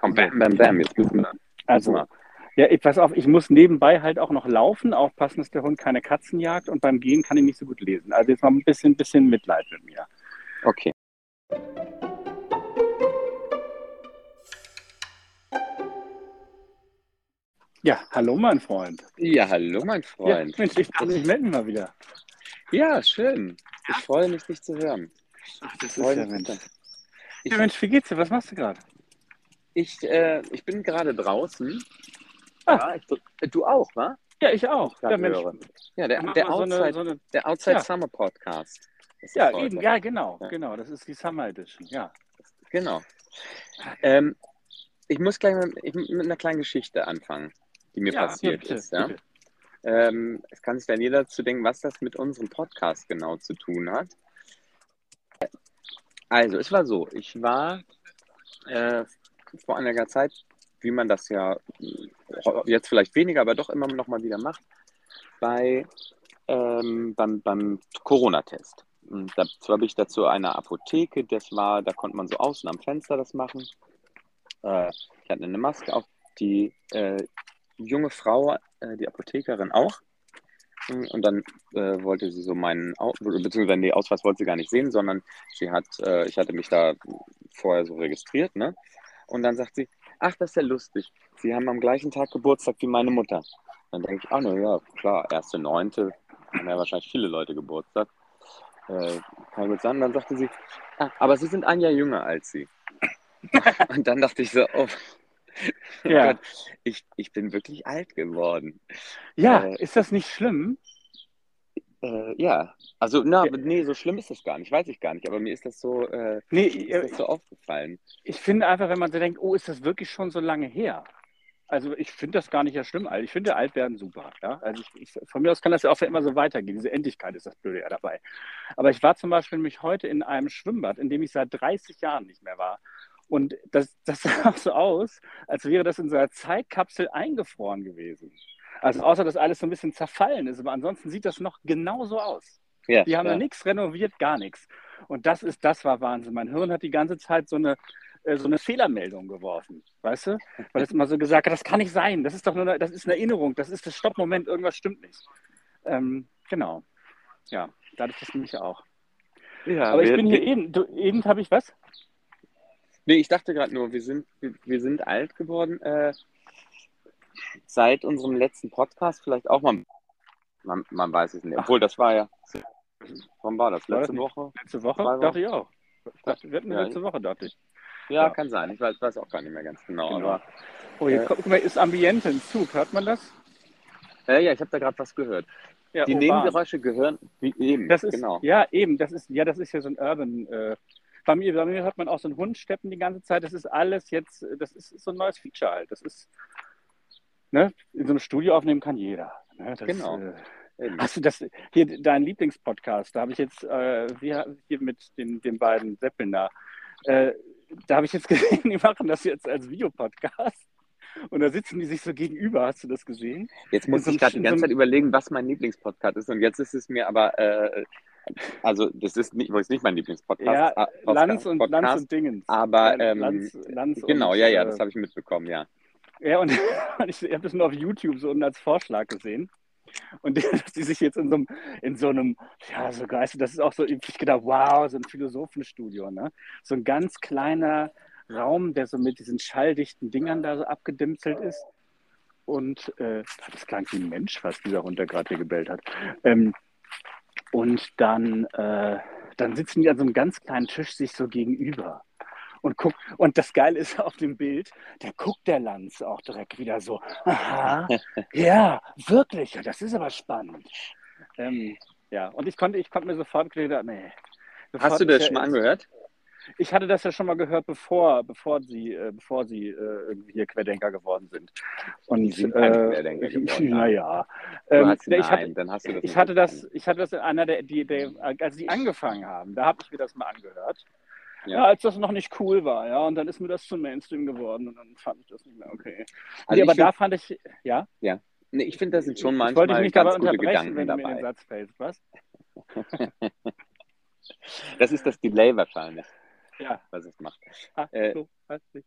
Komm, bam, bam, bam, jetzt müssen wir. Also, ja, ich, pass auf, ich muss nebenbei halt auch noch laufen, aufpassen, dass der Hund keine Katzen jagt und beim Gehen kann ich nicht so gut lesen. Also jetzt mal ein bisschen, bisschen Mitleid mit mir. Okay. Ja, hallo mein Freund. Ja, hallo, mein Ja, Freund. Mensch, ich, ich melde mal wieder. Ja, schön. Ich freue mich, dich zu hören. Ach, das Freue ja. Mensch. Ich, Ja, Mensch, wie geht's dir? Was machst du gerade? Ich, äh, ich bin gerade draußen. Ah. Ja, ich, du auch, wa? Ja, ich auch. Ja, Mensch. Ja, der, der mal so Outside, eine, so eine, der Outside Ja. Summer Podcast. Ja, heute. eben, ja, genau, Ja. genau. Das ist die Summer Edition, ja. Genau. Ähm, ich muss gleich mit, ich, mit einer kleinen Geschichte anfangen, die mir ja, passiert bitte, ist. Ja? Ähm, es kann sich dann jeder zu denken, was das mit unserem Podcast genau zu tun hat. Also, es war so, ich war äh, vor einiger Zeit, wie man das ja äh, jetzt vielleicht weniger, aber doch immer noch mal wieder macht, bei, ähm, beim, beim Corona-Test. Dazu habe ich dazu eine Apotheke, das war, da konnte man so außen am Fenster das machen. Äh, ich hatte eine Maske auf, die äh, junge Frau, äh, die Apothekerin auch. Und dann äh, wollte sie so meinen, beziehungsweise den Ausweis wollte sie gar nicht sehen, sondern sie hat, äh, ich hatte mich da vorher so registriert, ne? Und dann sagt sie, ach, das ist ja lustig. Sie haben am gleichen Tag Geburtstag wie meine Mutter. Dann denke ich, ah, na ja, klar, erste Neunte, haben ja wahrscheinlich viele Leute Geburtstag. Äh, kann gut sein. Dann sagte sie, ah, aber Sie sind ein Jahr jünger als sie. Und dann dachte ich so, oh, oh Ja. Gott, ich, ich bin wirklich alt geworden. Ja, Äh, ist das nicht schlimm? Äh, ja, also na, Ja. nee, so schlimm ist das gar nicht, weiß ich gar nicht, aber mir ist das so, äh, Nee, ist das so aufgefallen. ich finde einfach, wenn man so denkt, oh, ist das wirklich schon so lange her? Also ich finde das gar nicht ja schlimm, alt. Ich finde alt werden super. Ja? Also ich, ich, von mir aus kann das ja auch immer so weitergehen. Diese Endlichkeit ist das Blöde ja dabei. Aber ich war zum Beispiel nämlich heute in einem Schwimmbad, in dem ich seit 30 Jahren nicht mehr war. Und das, das sah auch so aus, als wäre das in so einer Zeitkapsel eingefroren gewesen. Also außer, dass alles so ein bisschen zerfallen ist. Aber ansonsten sieht das noch genauso aus. Ja, Die haben ja. da nichts renoviert, gar nichts. Und das ist, das war Wahnsinn. Mein Hirn hat die ganze Zeit so eine, äh, so eine Fehlermeldung geworfen, weißt du? Weil es immer so gesagt hat, das kann nicht sein, das ist doch nur eine, das ist eine Erinnerung, das ist das Stoppmoment, irgendwas stimmt nicht. Ähm, genau. Ja, da hatte ich das nämlich auch. Ja, Aber ich wir- bin hier wir- eben, du, eben habe ich was? Nee, ich dachte gerade nur, wir sind, wir, wir sind alt geworden. Äh, seit unserem letzten Podcast vielleicht auch mal. Man, man weiß es nicht. Obwohl, das war ja. Wann war das? War das Letzte nicht Woche? Letzte Woche? Wochen? Dachte ich auch. Dachte, wir hatten Ja. letzte Woche, dachte ich. Ja, Ja. kann sein. Ich weiß, weiß auch gar nicht mehr ganz genau. Genau. Aber Oh, hier Äh, kommt, guck mal, ist Ambiente ein Zug, hört man das? äh, ja, ich habe da gerade was gehört. Ja, Die urban. Nebengeräusche gehören wie eben. Das ist, genau. ja, eben, das ist, ja, das ist ja so ein Urban. Äh, bei, mir, bei mir hört man auch so einen Hund steppen die ganze Zeit. Das ist alles jetzt, das ist so ein neues Feature halt. Das ist, ne, in so einem Studio aufnehmen kann jeder. Ne, das, Genau. Äh, hast du das, hier, dein Lieblingspodcast, da habe ich jetzt, äh, wir, hier mit den, den beiden Seppeln da, äh, da habe ich jetzt gesehen, die machen das jetzt als Videopodcast. Und da sitzen die sich so gegenüber, hast du das gesehen? Jetzt muss so ich gerade die ganze so Zeit überlegen, was mein Lieblingspodcast ist. Und jetzt ist es mir aber, äh, also das ist nicht, übrigens nicht mein Lieblingspodcast. Ja, Lanz und, Lanz und Dingens. Aber Äh, ähm, Lanz, Lanz genau, und, ja, ja, äh, das habe ich mitbekommen, ja. Ja, und ich habe das nur auf YouTube so unten als Vorschlag gesehen. Und dass die sich jetzt in so einem, in so einem, ja, so geistig, das ist auch so, ich gedacht, wow, so ein Philosophenstudio, ne? So ein ganz kleiner Raum, der so mit diesen schalldichten Dingern da so abgedimpselt ist. Und äh, das klang wie ein Mensch fast, dieser Hund, der gerade hier gebellt hat. Ähm, und dann, äh, dann sitzen die an so einem ganz kleinen Tisch sich so gegenüber und guck und das Geile ist auf dem Bild, da guckt der Lanz auch direkt wieder so, aha, ja, wirklich, ja, das ist aber spannend. Ähm, ja, und ich konnte, ich konnte mir sofort gedacht, nee. Hast sofort du das schon mal angehört? Ich hatte das ja schon mal gehört, bevor, bevor sie, äh, bevor sie äh, irgendwie hier Querdenker geworden sind. Und, Die sind äh, Querdenker geworden, Naja. Ähm, hast, ich nein, hatte, dann hast du das ich hatte das, verstanden. ich hatte das in einer der, die, der als die angefangen haben, da habe ich mir das mal angehört. Ja. Ja. als das noch nicht cool war, ja, und dann ist mir das zum Mainstream geworden und dann fand ich das nicht mehr okay. Also nee, aber ich da find- fand ich, ja, Nee, ich finde, da sind schon ich wollte manchmal dabei ganz gute unterbrechen, Gedanken wenn du mir den dabei. Satz fällst, was? Das ist das Delay wahrscheinlich, Ja. was es macht. Ach, Äh, so, weiß ich.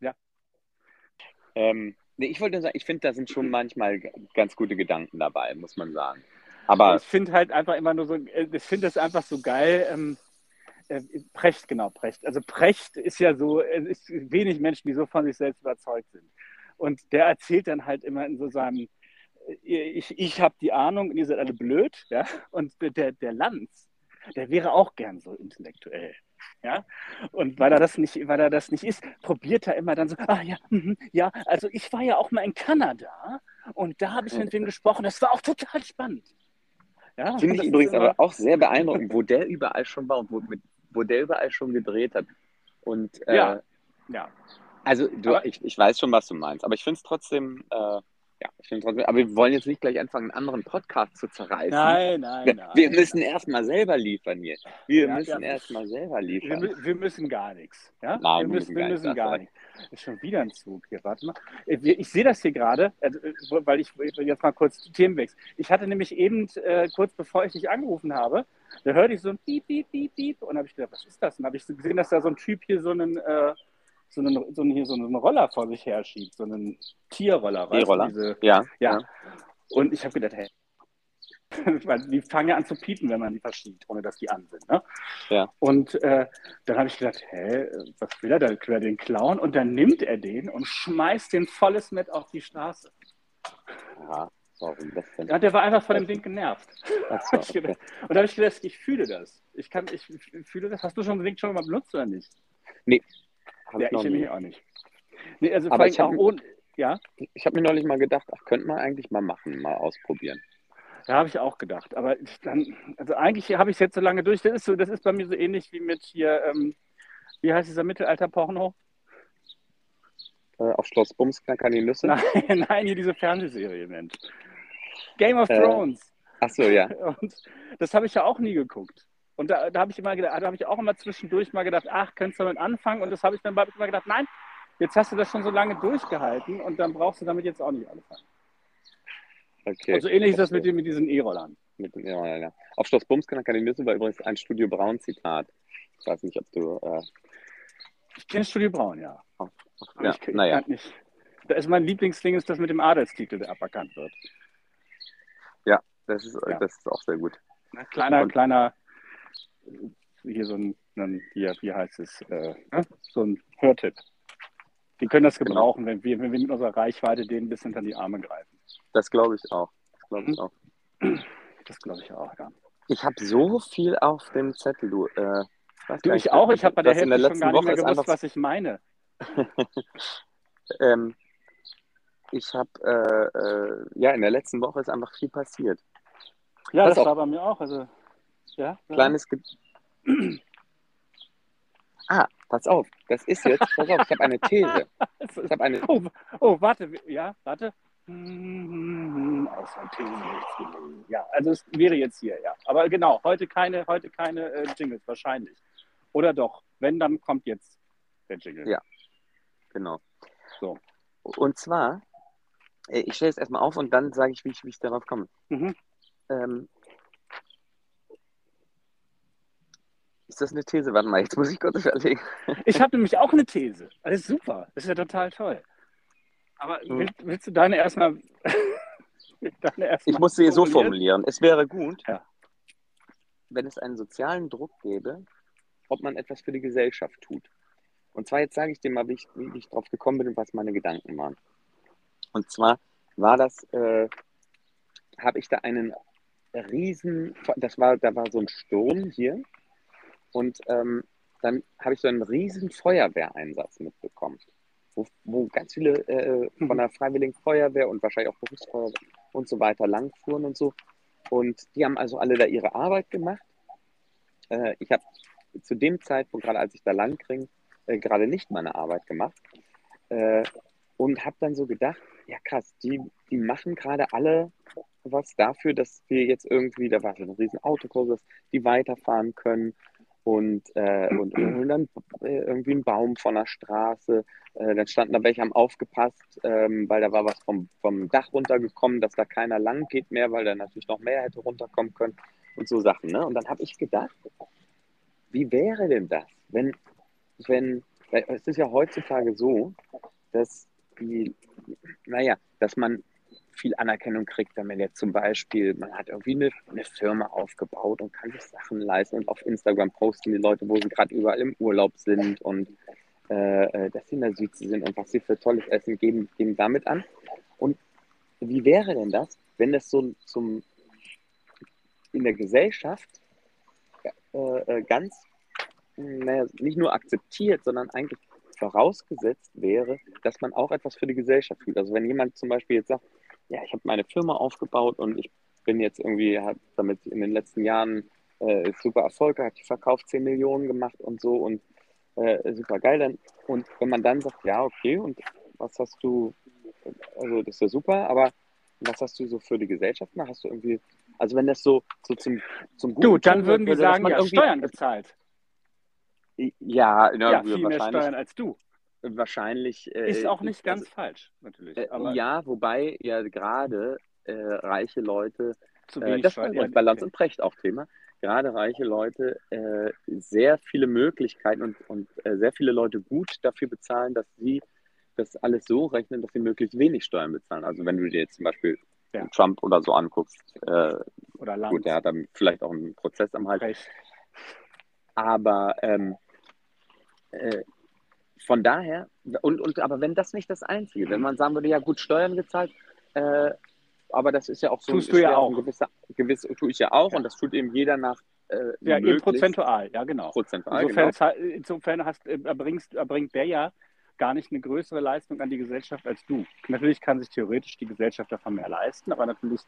Ja. Nee, ich wollte nur sagen, ich finde, da sind schon manchmal ganz gute Gedanken dabei, muss man sagen. Aber ich finde halt einfach immer nur so, äh, ich finde das einfach so geil. Ähm, äh, Precht, genau, Precht. Also Precht ist ja so, es ist wenig Menschen, die so von sich selbst überzeugt sind. Und der erzählt dann halt immer in so seinem, äh, ich, ich habe die Ahnung und ihr seid alle blöd, ja. Und der, der Lanz, der wäre auch gern so intellektuell. Ja, und weil er das nicht, weil er das nicht ist, probiert er immer dann so, ah ja, mhm, ja, also ich war ja auch mal in Kanada und da habe ich mit wem gesprochen, das war auch total spannend. Ja, finde ich übrigens aber auch sehr beeindruckend, wo der überall schon war und wo, mit, wo der überall schon gedreht hat. Und äh, Ja. Ja, also du, ich, ich weiß schon, was du meinst, aber ich finde es trotzdem, äh, ja, ich finde trotzdem, aber wir wollen jetzt nicht gleich anfangen, einen anderen Podcast zu zerreißen. nein, nein, wir, nein. wir müssen erstmal selber liefern hier. Wir Ja, müssen ja. erstmal selber Wir, liefern. mü- wir müssen gar nichts. Ja? Nein, wir wir müssen, wir gar müssen gar nichts. Ist schon wieder ein Zug hier, warte mal. Äh, Ich sehe das hier gerade, also, äh, weil ich jetzt mal kurz Themenwechsel. Ich hatte nämlich eben, äh, kurz bevor ich dich angerufen habe, da hörte ich so ein Piep, Piep, Piep, Piep und habe ich gedacht, was ist das? Und habe ich gesehen, dass da so ein Typ hier so einen, so einen, so einen, hier so einen Roller vor sich her schiebt, so einen Tierroller. diese- Ja, Ja. Und ich habe gedacht, hey, die fangen ja an zu piepen, wenn man die verschiebt, ohne dass die an sind. Ne? Ja. Und äh, dann habe ich gedacht, hä, was will er da? Will er den klauen? Und dann nimmt er den und schmeißt den volles Met auf die Straße. ja. Warum das denn? Ja, der war einfach von dem Ding genervt. So, Hab okay. Und da habe ich gedacht, ich fühle das. Ich kann, ich fühle das. Hast du schon den Ding schon mal benutzt oder nicht? Hab ja, ich ich nämlich auch nicht. Nee, also Aber ich hab- ohne, ja, Ich habe mir neulich mal gedacht, ach, könnte man eigentlich mal machen, mal ausprobieren. Da habe ich auch gedacht. Aber dann, also eigentlich habe ich es jetzt so lange durch. Das ist so, das ist bei mir so ähnlich wie mit hier, ähm, wie heißt dieser Mittelalter-Porno? Äh, auf Schloss Bumsknacker die Nüsse? Nein, nein, hier diese Fernsehserie, Mensch. Game of Äh, Thrones. Ach so, ja. Und das habe ich ja auch nie geguckt. Und da, da habe ich immer gedacht, da habe ich auch immer zwischendurch mal gedacht, ach, könntest du damit anfangen? Und das habe ich dann hab ich immer gedacht, nein, jetzt hast du das schon so lange durchgehalten und dann brauchst du damit jetzt auch nicht anfangen. Okay. Und so ähnlich ist das mit, den- mit diesen E-Rollern. Mit, dem- ja, ja, ja. Auf Schloss Bumsknacker die Nüsse war übrigens ein Studio Braun-Zitat. Ich weiß nicht, ob du. Äh, Ich kenne Studio Braun, ja. Aber ja, ich, ich naja. kann nicht. Da ist mein Lieblingsding, ist das mit dem Adelstitel, der aberkannt wird. Das ist, Ja. das ist auch sehr gut. Ne? Kleiner, Und- kleiner, hier so ein, hier, wie heißt es, äh, ne? so ein Hörtipp. Die können das Genau. gebrauchen, wenn wir, wenn wir mit unserer Reichweite denen ein bisschen unter die Arme greifen. Das glaube ich auch. Das glaube ich Mhm. auch. Das glaube ich auch, ja. Ich habe so viel auf dem Zettel, du. Äh, Du, ich auch. Ich habe bei der Hälfte der schon letzten gar nicht Woche mehr gewusst, einfach was ich meine. Ähm, ich habe, äh, äh, ja, in der letzten Woche ist einfach viel passiert. Ja, Pass das auf. war bei mir auch. Also, ja. Kleines Ge Ah, pass auf, das ist jetzt, pass auf, ich habe eine These. Es Ich habe eine, Oh, oh, warte, ja, warte. Hm. Ja, also es wäre jetzt hier, ja. Aber genau, heute keine, heute keine äh, Jingles, wahrscheinlich. Oder doch? Wenn, dann kommt jetzt der Jingle. Ja. genau. So. Und zwar, äh, ich stelle es erstmal auf und dann sage ich, wie ich, wie ich darauf komme. Mhm. Ähm, ist das eine These? Warte mal, jetzt muss ich kurz überlegen. Ich habe nämlich auch eine These. Das ist super. Das ist ja total toll. Aber willst, willst du deine erstmal. deine erst Ich muss sie so formulieren? formulieren. Es wäre gut, Ja. wenn es einen sozialen Druck gäbe, ob man etwas für die Gesellschaft tut. Und zwar, jetzt sage ich dir mal, wie ich, wie ich drauf gekommen bin und was meine Gedanken waren. Und zwar war das, äh, habe ich da einen riesen, das war, da war so ein Sturm hier und ähm, dann habe ich so einen riesen Feuerwehreinsatz mitbekommen, wo, wo ganz viele äh, von der Freiwilligen Feuerwehr und wahrscheinlich auch Berufsfeuerwehr und so weiter langfuhren und so. Und die haben also alle da ihre Arbeit gemacht. Äh, ich habe zu dem Zeitpunkt, gerade als ich da lang ging, äh, gerade nicht meine Arbeit gemacht. Äh, und habe dann so gedacht, ja krass, die, die machen gerade alle was dafür, dass wir jetzt irgendwie, da war so ein riesen Autokurs, dass die weiterfahren können und, äh, und, und dann äh, irgendwie ein Baum von der Straße. Äh, dann standen da welche, haben aufgepasst, ähm, weil da war was vom, vom Dach runtergekommen, dass da keiner lang geht mehr, weil da natürlich noch mehr hätte runterkommen können und so Sachen. Ne? Und dann habe ich gedacht, wie wäre denn das, wenn, wenn, es ist ja heutzutage so, dass die naja, dass man viel Anerkennung kriegt, wenn man jetzt zum Beispiel, man hat irgendwie eine, eine Firma aufgebaut und kann sich Sachen leisten und auf Instagram posten die Leute, wo sie gerade überall im Urlaub sind und äh, äh, dass sie in der Südsee sind und was sie für tolles Essen geben, geben damit an. Und wie wäre denn das, wenn das so zum in der Gesellschaft äh, äh ganz naja, nicht nur akzeptiert, sondern eigentlich vorausgesetzt wäre, dass man auch etwas für die Gesellschaft tut. Also wenn jemand zum Beispiel jetzt sagt, ja, ich habe meine Firma aufgebaut und ich bin jetzt irgendwie, habe damit in den letzten Jahren äh, super Erfolg gehabt, ich verkauft 10 Millionen gemacht und so und äh, super geil. Dann, und wenn man dann sagt, ja, okay, und was hast du, also das ist ja super, aber was hast du so für die Gesellschaft gemacht? Hast du irgendwie, also wenn das so, so zum, zum Guten Du, dann würden die sagen, ja, Steuern gezahlt. Ja, ja, ja viel mehr Steuern als du. Wahrscheinlich. Äh, ist auch nicht ganz also, falsch, natürlich. Äh, ja, wobei ja gerade äh, reiche Leute, äh, das war bei Lanz und Precht auch Thema, gerade reiche Leute äh, sehr viele Möglichkeiten und, und äh, sehr viele Leute gut dafür bezahlen, dass sie das alles so rechnen, dass sie möglichst wenig Steuern bezahlen. Also wenn du dir jetzt zum Beispiel ja. Trump oder so anguckst, oder Lanz. gut, der hat dann vielleicht auch einen Prozess am Hals. Aber ähm, von daher, und, und aber wenn das nicht das Einzige, wenn man sagen würde, ja gut, Steuern gezahlt, äh, aber das ist ja auch so Tust du ja auch. Ein gewisser, gewiss, tue ich ja auch ja. und das tut eben jeder nach. Äh, ja, eben prozentual, ja genau. Prozentual, insofern, genau. insofern hast, äh, erbringst, erbringt der ja gar nicht eine größere Leistung an die Gesellschaft als du. Natürlich kann sich theoretisch die Gesellschaft davon mehr leisten, aber natürlich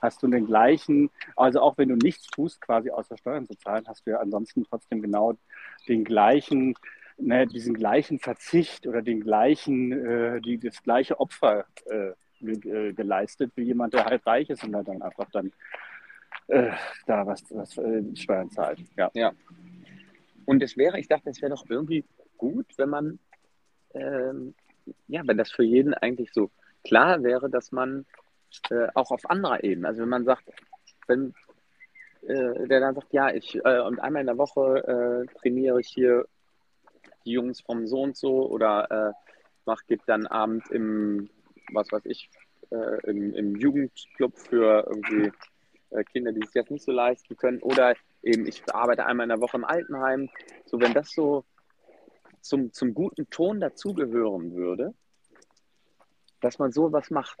hast du den gleichen, also auch wenn du nichts tust, quasi außer Steuern zu zahlen, hast du ja ansonsten trotzdem genau den gleichen ne, diesen gleichen Verzicht oder den gleichen, äh, die, das gleiche Opfer äh, ge geleistet wie jemand, der halt reich ist und dann einfach dann äh, da was, was äh, Steuern zahlt. Ja. ja. Und es wäre, ich dachte, es wäre doch irgendwie gut, wenn man, ähm, ja, wenn das für jeden eigentlich so klar wäre, dass man äh, auch auf anderer Ebene, also wenn man sagt, wenn äh, der dann sagt, ja, ich äh, und einmal in der Woche äh, trainiere ich hier die Jungs vom so und so oder äh, mach, gibt dann Abend im, was weiß ich, äh, im, im, Jugendclub für irgendwie äh, Kinder, die es jetzt nicht so leisten können. Oder eben, ich arbeite einmal in der Woche im Altenheim. So, wenn das so zum, zum guten Ton dazugehören würde, dass man sowas macht.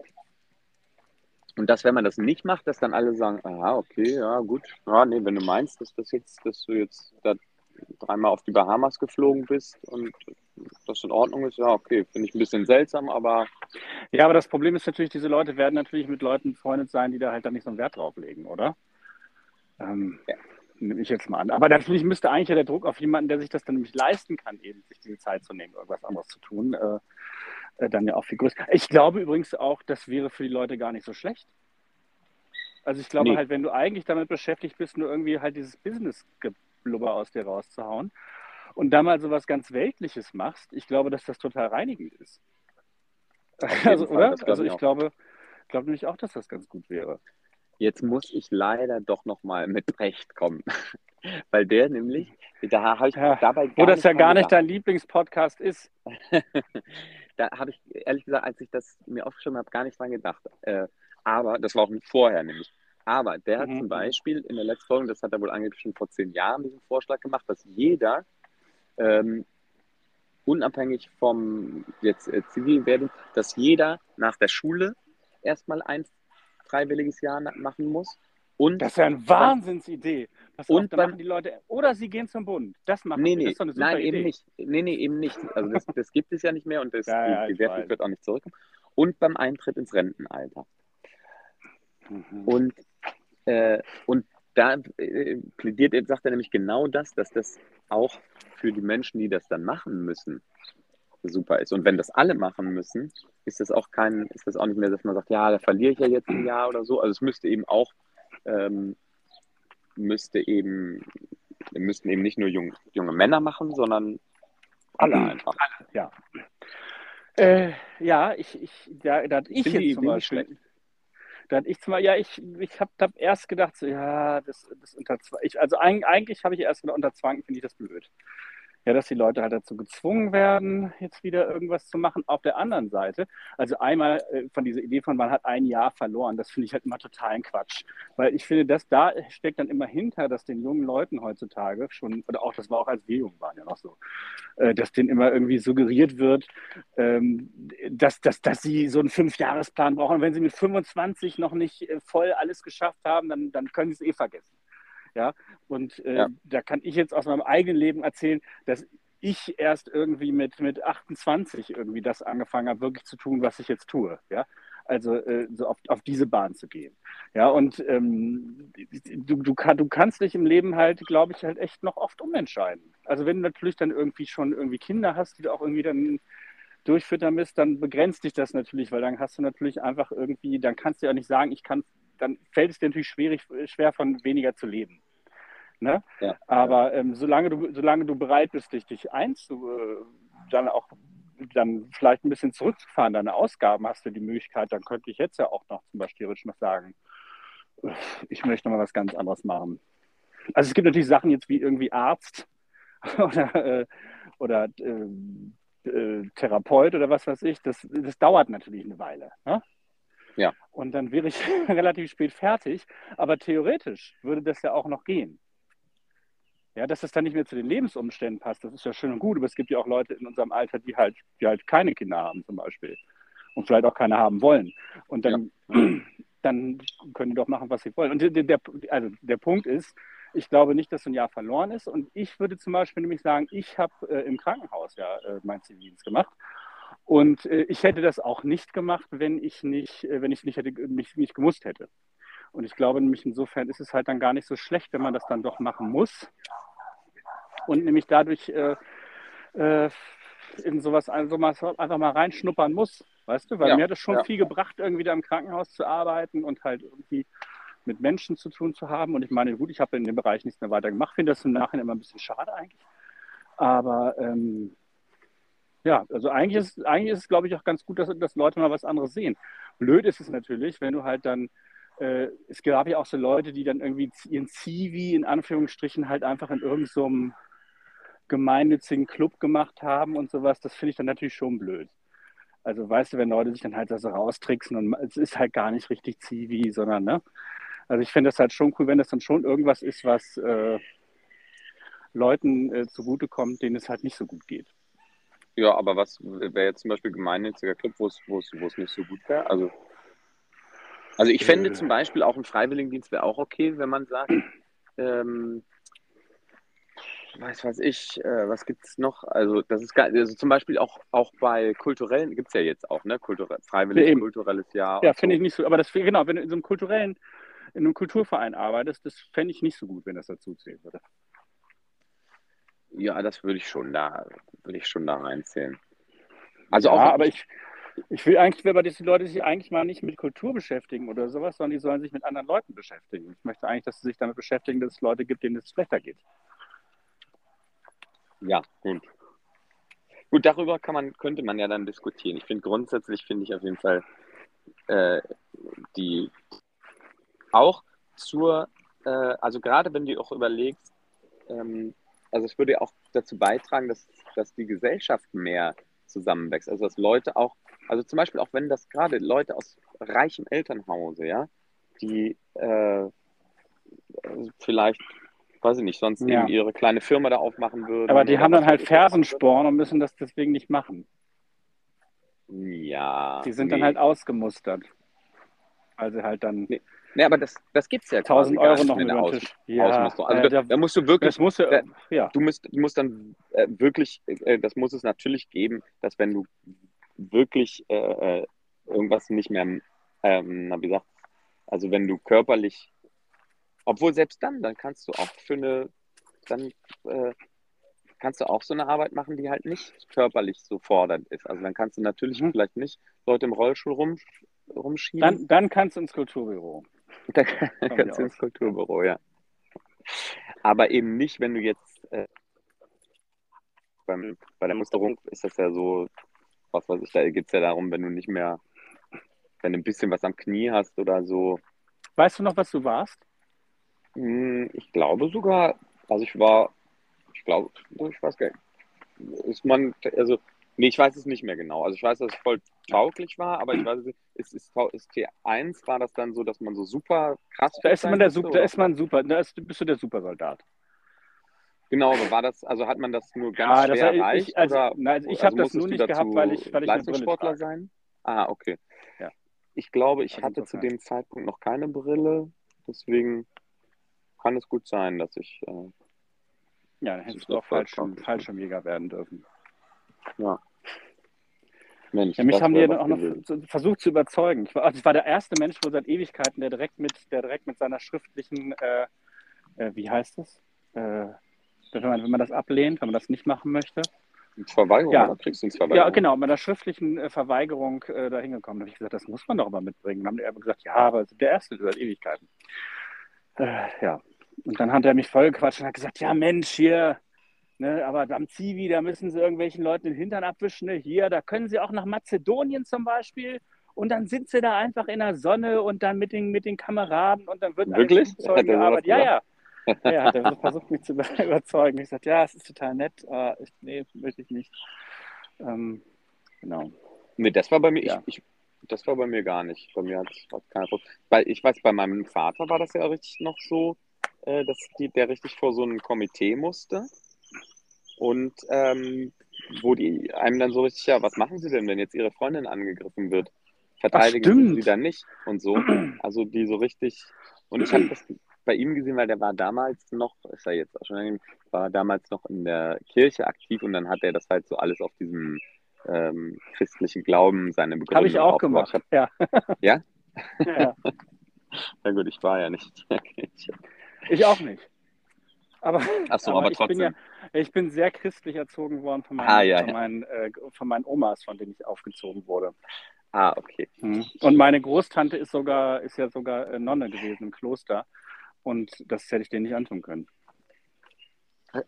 Und dass, wenn man das nicht macht, dass dann alle sagen, aha, okay, ja, gut, ja, nee, wenn du meinst, dass das jetzt, dass du jetzt da dreimal auf die Bahamas geflogen bist und das in Ordnung ist, ja, okay, finde ich ein bisschen seltsam, aber. Ja, aber das Problem ist natürlich, diese Leute werden natürlich mit Leuten befreundet sein, die da halt dann nicht so einen Wert drauf legen, oder? Ähm, ja. Nehme ich jetzt mal an. Aber natürlich müsste eigentlich ja der Druck auf jemanden, der sich das dann nämlich leisten kann, eben sich diese Zeit zu nehmen, irgendwas anderes zu tun, äh, äh, dann ja auch viel größer. Ich glaube übrigens auch, das wäre für die Leute gar nicht so schlecht. Also ich glaube nee. halt, wenn du eigentlich damit beschäftigt bist, nur irgendwie halt dieses Business Blubber aus dir rauszuhauen und da mal so was ganz Weltliches machst, ich glaube, dass das total reinigend ist. Also, oder? Also ich glaube, glaube nämlich auch, dass das ganz gut wäre. Jetzt muss ich leider doch nochmal mit Recht kommen. Weil der nämlich, da habe ich ja, dabei gar Wo das ja gar nicht dein Lieblingspodcast ist. da habe ich, ehrlich gesagt, als ich das mir aufgeschrieben habe, gar nicht dran gedacht. Äh, aber das war auch vorher nämlich. Aber der hat mhm. zum Beispiel in der letzten Folge, das hat er wohl angeblich schon vor zehn Jahren diesen Vorschlag gemacht, dass jeder ähm, unabhängig vom jetzt äh, werden, dass jeder nach der Schule erstmal ein freiwilliges Jahr machen muss. Und das ist ja eine Wahnsinnsidee. Pass und auf, dann machen die Leute, oder sie gehen zum Bund. Das machen nee, nee, das ist doch eine super Nein, Idee. eben nicht. Nee, nee, eben nicht. Also das, das gibt es ja nicht mehr und das, ja, die, die Wertung wird auch nicht zurückkommen. Und beim Eintritt ins Rentenalter. Mhm. Und äh, und da äh, plädiert, sagt er nämlich genau das, dass das auch für die Menschen, die das dann machen müssen, super ist. Und wenn das alle machen müssen, ist das auch kein, ist das auch nicht mehr, dass man sagt, ja, da verliere ich ja jetzt ein Jahr oder so. Also es müsste eben auch, ähm, müsste eben, müssten eben nicht nur jung, junge Männer machen, sondern alle mhm. einfach. Ja. Äh, ja, ich, ich, da, da ich jetzt zum Beispiel. Dann ich zwar, ja, ich, ich habe hab erst gedacht, so, ja, das, das unter ich, also eigentlich habe ich erst gedacht, unter Zwang finde ich das blöd. Ja, dass die Leute halt dazu gezwungen werden, jetzt wieder irgendwas zu machen. Auf der anderen Seite, also einmal äh, von dieser Idee von, man hat ein Jahr verloren, das finde ich halt immer totalen Quatsch. Weil ich finde, dass da steckt dann immer hinter, dass den jungen Leuten heutzutage schon, oder auch, das war auch als wir jung waren ja noch so, äh, dass denen immer irgendwie suggeriert wird, ähm, dass, dass, dass sie so einen Fünfjahresplan brauchen. Und wenn sie mit 25 noch nicht äh, voll alles geschafft haben, dann, dann können sie es eh vergessen. Ja, und äh, ja. da kann ich jetzt aus meinem eigenen Leben erzählen, dass ich erst irgendwie mit, mit 28 irgendwie das angefangen habe, wirklich zu tun, was ich jetzt tue. Ja, also äh, so auf, auf diese Bahn zu gehen. Ja, und ähm, du, du, kann, du kannst dich im Leben halt, glaube ich, halt echt noch oft umentscheiden. Also wenn du natürlich dann irgendwie schon irgendwie Kinder hast, die du auch irgendwie dann durchfüttern bist, dann begrenzt dich das natürlich, weil dann hast du natürlich einfach irgendwie, dann kannst du ja nicht sagen, ich kann dann fällt es dir natürlich schwierig, schwer, von weniger zu leben. Ne? Ja, Aber Ähm, solange, du, solange du bereit bist, dich, dich einzu, äh, dann auch dann vielleicht ein bisschen zurückzufahren, deine Ausgaben hast du die Möglichkeit, dann könnte ich jetzt ja auch noch zum Beispiel noch sagen, ich möchte noch mal was ganz anderes machen. Also es gibt natürlich Sachen jetzt wie irgendwie Arzt oder, äh, oder äh, äh, Therapeut oder was weiß ich, das, das dauert natürlich eine Weile. Ne? Ja. Und dann wäre ich relativ spät fertig. Aber theoretisch würde das ja auch noch gehen. Ja, dass es dann nicht mehr zu den Lebensumständen passt, das ist ja schön und gut, aber es gibt ja auch Leute in unserem Alter, die halt, die halt keine Kinder haben zum Beispiel und vielleicht auch keine haben wollen. Und dann, ja. dann können die doch machen, was sie wollen. Und der, der, also der Punkt ist, ich glaube nicht, dass so ein Jahr verloren ist. Und ich würde zum Beispiel nämlich sagen, ich habe äh, im Krankenhaus ja äh, meinen Zivildienst gemacht. Und äh, ich hätte das auch nicht gemacht, wenn ich nicht, äh, wenn ich nicht hätte, nicht, nicht gewusst hätte. Und ich glaube nämlich insofern ist es halt dann gar nicht so schlecht, wenn man das dann doch machen muss. Und nämlich dadurch äh, äh in sowas, also einfach mal reinschnuppern muss. Weißt du, weil ja, mir hat es schon ja. viel gebracht, irgendwie da im Krankenhaus zu arbeiten und halt irgendwie mit Menschen zu tun zu haben. Und ich meine, gut, ich habe in dem Bereich nichts mehr weiter gemacht, finde das im Nachhinein immer ein bisschen schade eigentlich. Aber ähm, ja, also eigentlich ist, eigentlich ist es, glaube ich, auch ganz gut, dass, dass Leute mal was anderes sehen. Blöd ist es natürlich, wenn du halt dann, äh, es gab ja auch so Leute, die dann irgendwie ihren Zivi in Anführungsstrichen halt einfach in irgendeinem so gemeinnützigen Club gemacht haben und sowas. Das finde ich dann natürlich schon blöd. Also weißt du, wenn Leute sich dann halt so raustricksen und es ist halt gar nicht richtig Zivi, sondern, ne? Also ich finde das halt schon cool, wenn das dann schon irgendwas ist, was äh, Leuten äh, zugutekommt, denen es halt nicht so gut geht. Ja, aber was wäre jetzt zum Beispiel gemeinnütziger Club, wo es, wo es, wo es nicht so gut wäre? Also, also ich fände äh. zum Beispiel auch ein Freiwilligendienst wäre auch okay, wenn man sagt, ähm, weiß was ich, äh, was gibt es noch? Also das ist also zum Beispiel auch, auch bei kulturellen, gibt es ja jetzt auch, ne? Kulturell, freiwillig ja, kulturelles Jahr. Ja, finde so. ich nicht so, aber das genau, wenn du in so einem kulturellen, in einem Kulturverein arbeitest, das fände ich nicht so gut, wenn das dazu zählen würde. Ja, das würde ich schon da, würde ich schon da reinzählen. Also ja, auch, aber ich, ich will eigentlich, wenn die Leute sich eigentlich mal nicht mit Kultur beschäftigen oder sowas, sondern die sollen sich mit anderen Leuten beschäftigen. Ich möchte eigentlich, dass sie sich damit beschäftigen, dass es Leute gibt, denen es schlechter geht. Ja, gut. Gut, darüber kann man, könnte man ja dann diskutieren. Ich finde grundsätzlich finde ich auf jeden Fall äh, die auch zur, äh, also gerade wenn du auch überlegst, ähm, also es würde auch dazu beitragen, dass, dass die Gesellschaft mehr zusammenwächst. Also dass Leute auch, also zum Beispiel auch wenn das gerade Leute aus reichem Elternhause, ja, die äh, vielleicht, weiß ich nicht, sonst ja. eben ihre kleine Firma da aufmachen würden. Aber die haben dann halt Fersensporn und müssen das deswegen nicht machen. Ja. Die sind nee. dann halt ausgemustert. Also halt dann. Nee. Nee, aber das, das gibt es ja 1000 Euro noch mit der Aus, ja, Also äh, da, da, musst du wirklich, muss ja, da, ja. du, musst, du musst dann äh, wirklich, äh, das muss es natürlich geben, dass wenn du wirklich äh, äh irgendwas nicht mehr, ähm, na, wie gesagt, also wenn du körperlich, obwohl selbst dann, dann kannst du auch für eine, dann äh, kannst du auch so eine Arbeit machen, die halt nicht körperlich so fordernd ist. Also dann kannst du natürlich mhm. vielleicht nicht Leute im Rollstuhl rum, rumschieben. Dann, dann kannst du ins Kulturbüro. Da kannst du ins Kulturbüro, ja. Aber eben nicht, wenn du jetzt äh, beim, bei der Musterung ist das ja so, was weiß ich, da geht es ja darum, wenn du nicht mehr, wenn du ein bisschen was am Knie hast oder so. Weißt du noch, was du warst? Hm, ich glaube sogar, also ich war, ich glaube, ich weiß gar nicht, ist man, also, nee, ich weiß es nicht mehr genau. Also ich weiß, dass es voll tauglich war, aber ich weiß es nicht, ist, ist, ist T1, war das dann so, dass man so super krass Da ist man der Super, da ist man super, da ist, bist du der Supersoldat. Genau, aber war das, also hat man das nur ganz Ja, das schwer ich- erreicht? also- oder, nein, also ich also hab das nur nicht gehabt, weil ich- weil ich Leistungssportler sein? Ah, okay. Ja. Ich glaube, ich hatte zu dem Zeitpunkt noch keine Brille, deswegen kann es gut sein, dass ich, äh, Ja, dann Das hättest du auch. Fallschirmjäger werden dürfen. Mensch, Ja, mich haben die auch noch gewesen. versucht zu überzeugen. Ich war, also ich war der erste Mensch wohl seit Ewigkeiten, der direkt mit, der direkt mit seiner schriftlichen, äh, äh, wie heißt es? Äh, wenn, man, wenn man das ablehnt, wenn man das nicht machen möchte. Verweigerung, Ja. Kriegsdienstverweigerung. Ja, genau, mit einer schriftlichen äh, Verweigerung äh, da hingekommen. Da habe ich gesagt, das muss man doch mal mitbringen. Dann haben die aber gesagt, ja, aber der Erste seit Ewigkeiten. Äh, ja. Und dann hat er mich vollgequatscht und hat gesagt, ja Mensch, hier, ne, aber am Zivi, da müssen sie irgendwelchen Leuten den Hintern abwischen. Ne? Hier, da können sie auch nach Mazedonien zum Beispiel. Und dann sind sie da einfach in der Sonne und dann mit den, mit den Kameraden und dann wird Wirklich? Flugzeugen er gearbeitet. Ja, ja. Ja, hat er so versucht, mich zu überzeugen. Ich sagte, ja, es ist total nett, aber ich, nee, möchte ich nicht. Ähm, genau. Nee, das war bei mir, Ja. ich, ich, das war bei mir gar nicht. Bei mir hat es keiner. Weil ich weiß, bei meinem Vater war das ja richtig noch so, äh, dass die, der richtig vor so ein Komitee musste. Und ähm, wo die einem dann so richtig, ja, was machen sie denn, wenn jetzt ihre Freundin angegriffen wird? Verteidigen sie dann nicht und so. Also die so richtig. Und ich habe das bei ihm gesehen, weil der war damals noch, ist er jetzt auch schon war damals noch in der Kirche aktiv und dann hat er das halt so alles auf diesem ähm, christlichen Glauben seine Begründung Habe ich auch gemacht. Ja. Ja? ja? ja. Ja gut, ich war ja nicht in der Kirche. Ich auch nicht. Aber, so, aber ich bin ja, ich bin sehr christlich erzogen worden von meinen, Ah, ja, von, meinen äh, von meinen Omas, von denen ich aufgezogen wurde. Ah, okay. Mhm. Und meine Großtante ist sogar, ist ja sogar äh, Nonne gewesen im Kloster. Und das hätte ich denen nicht antun können.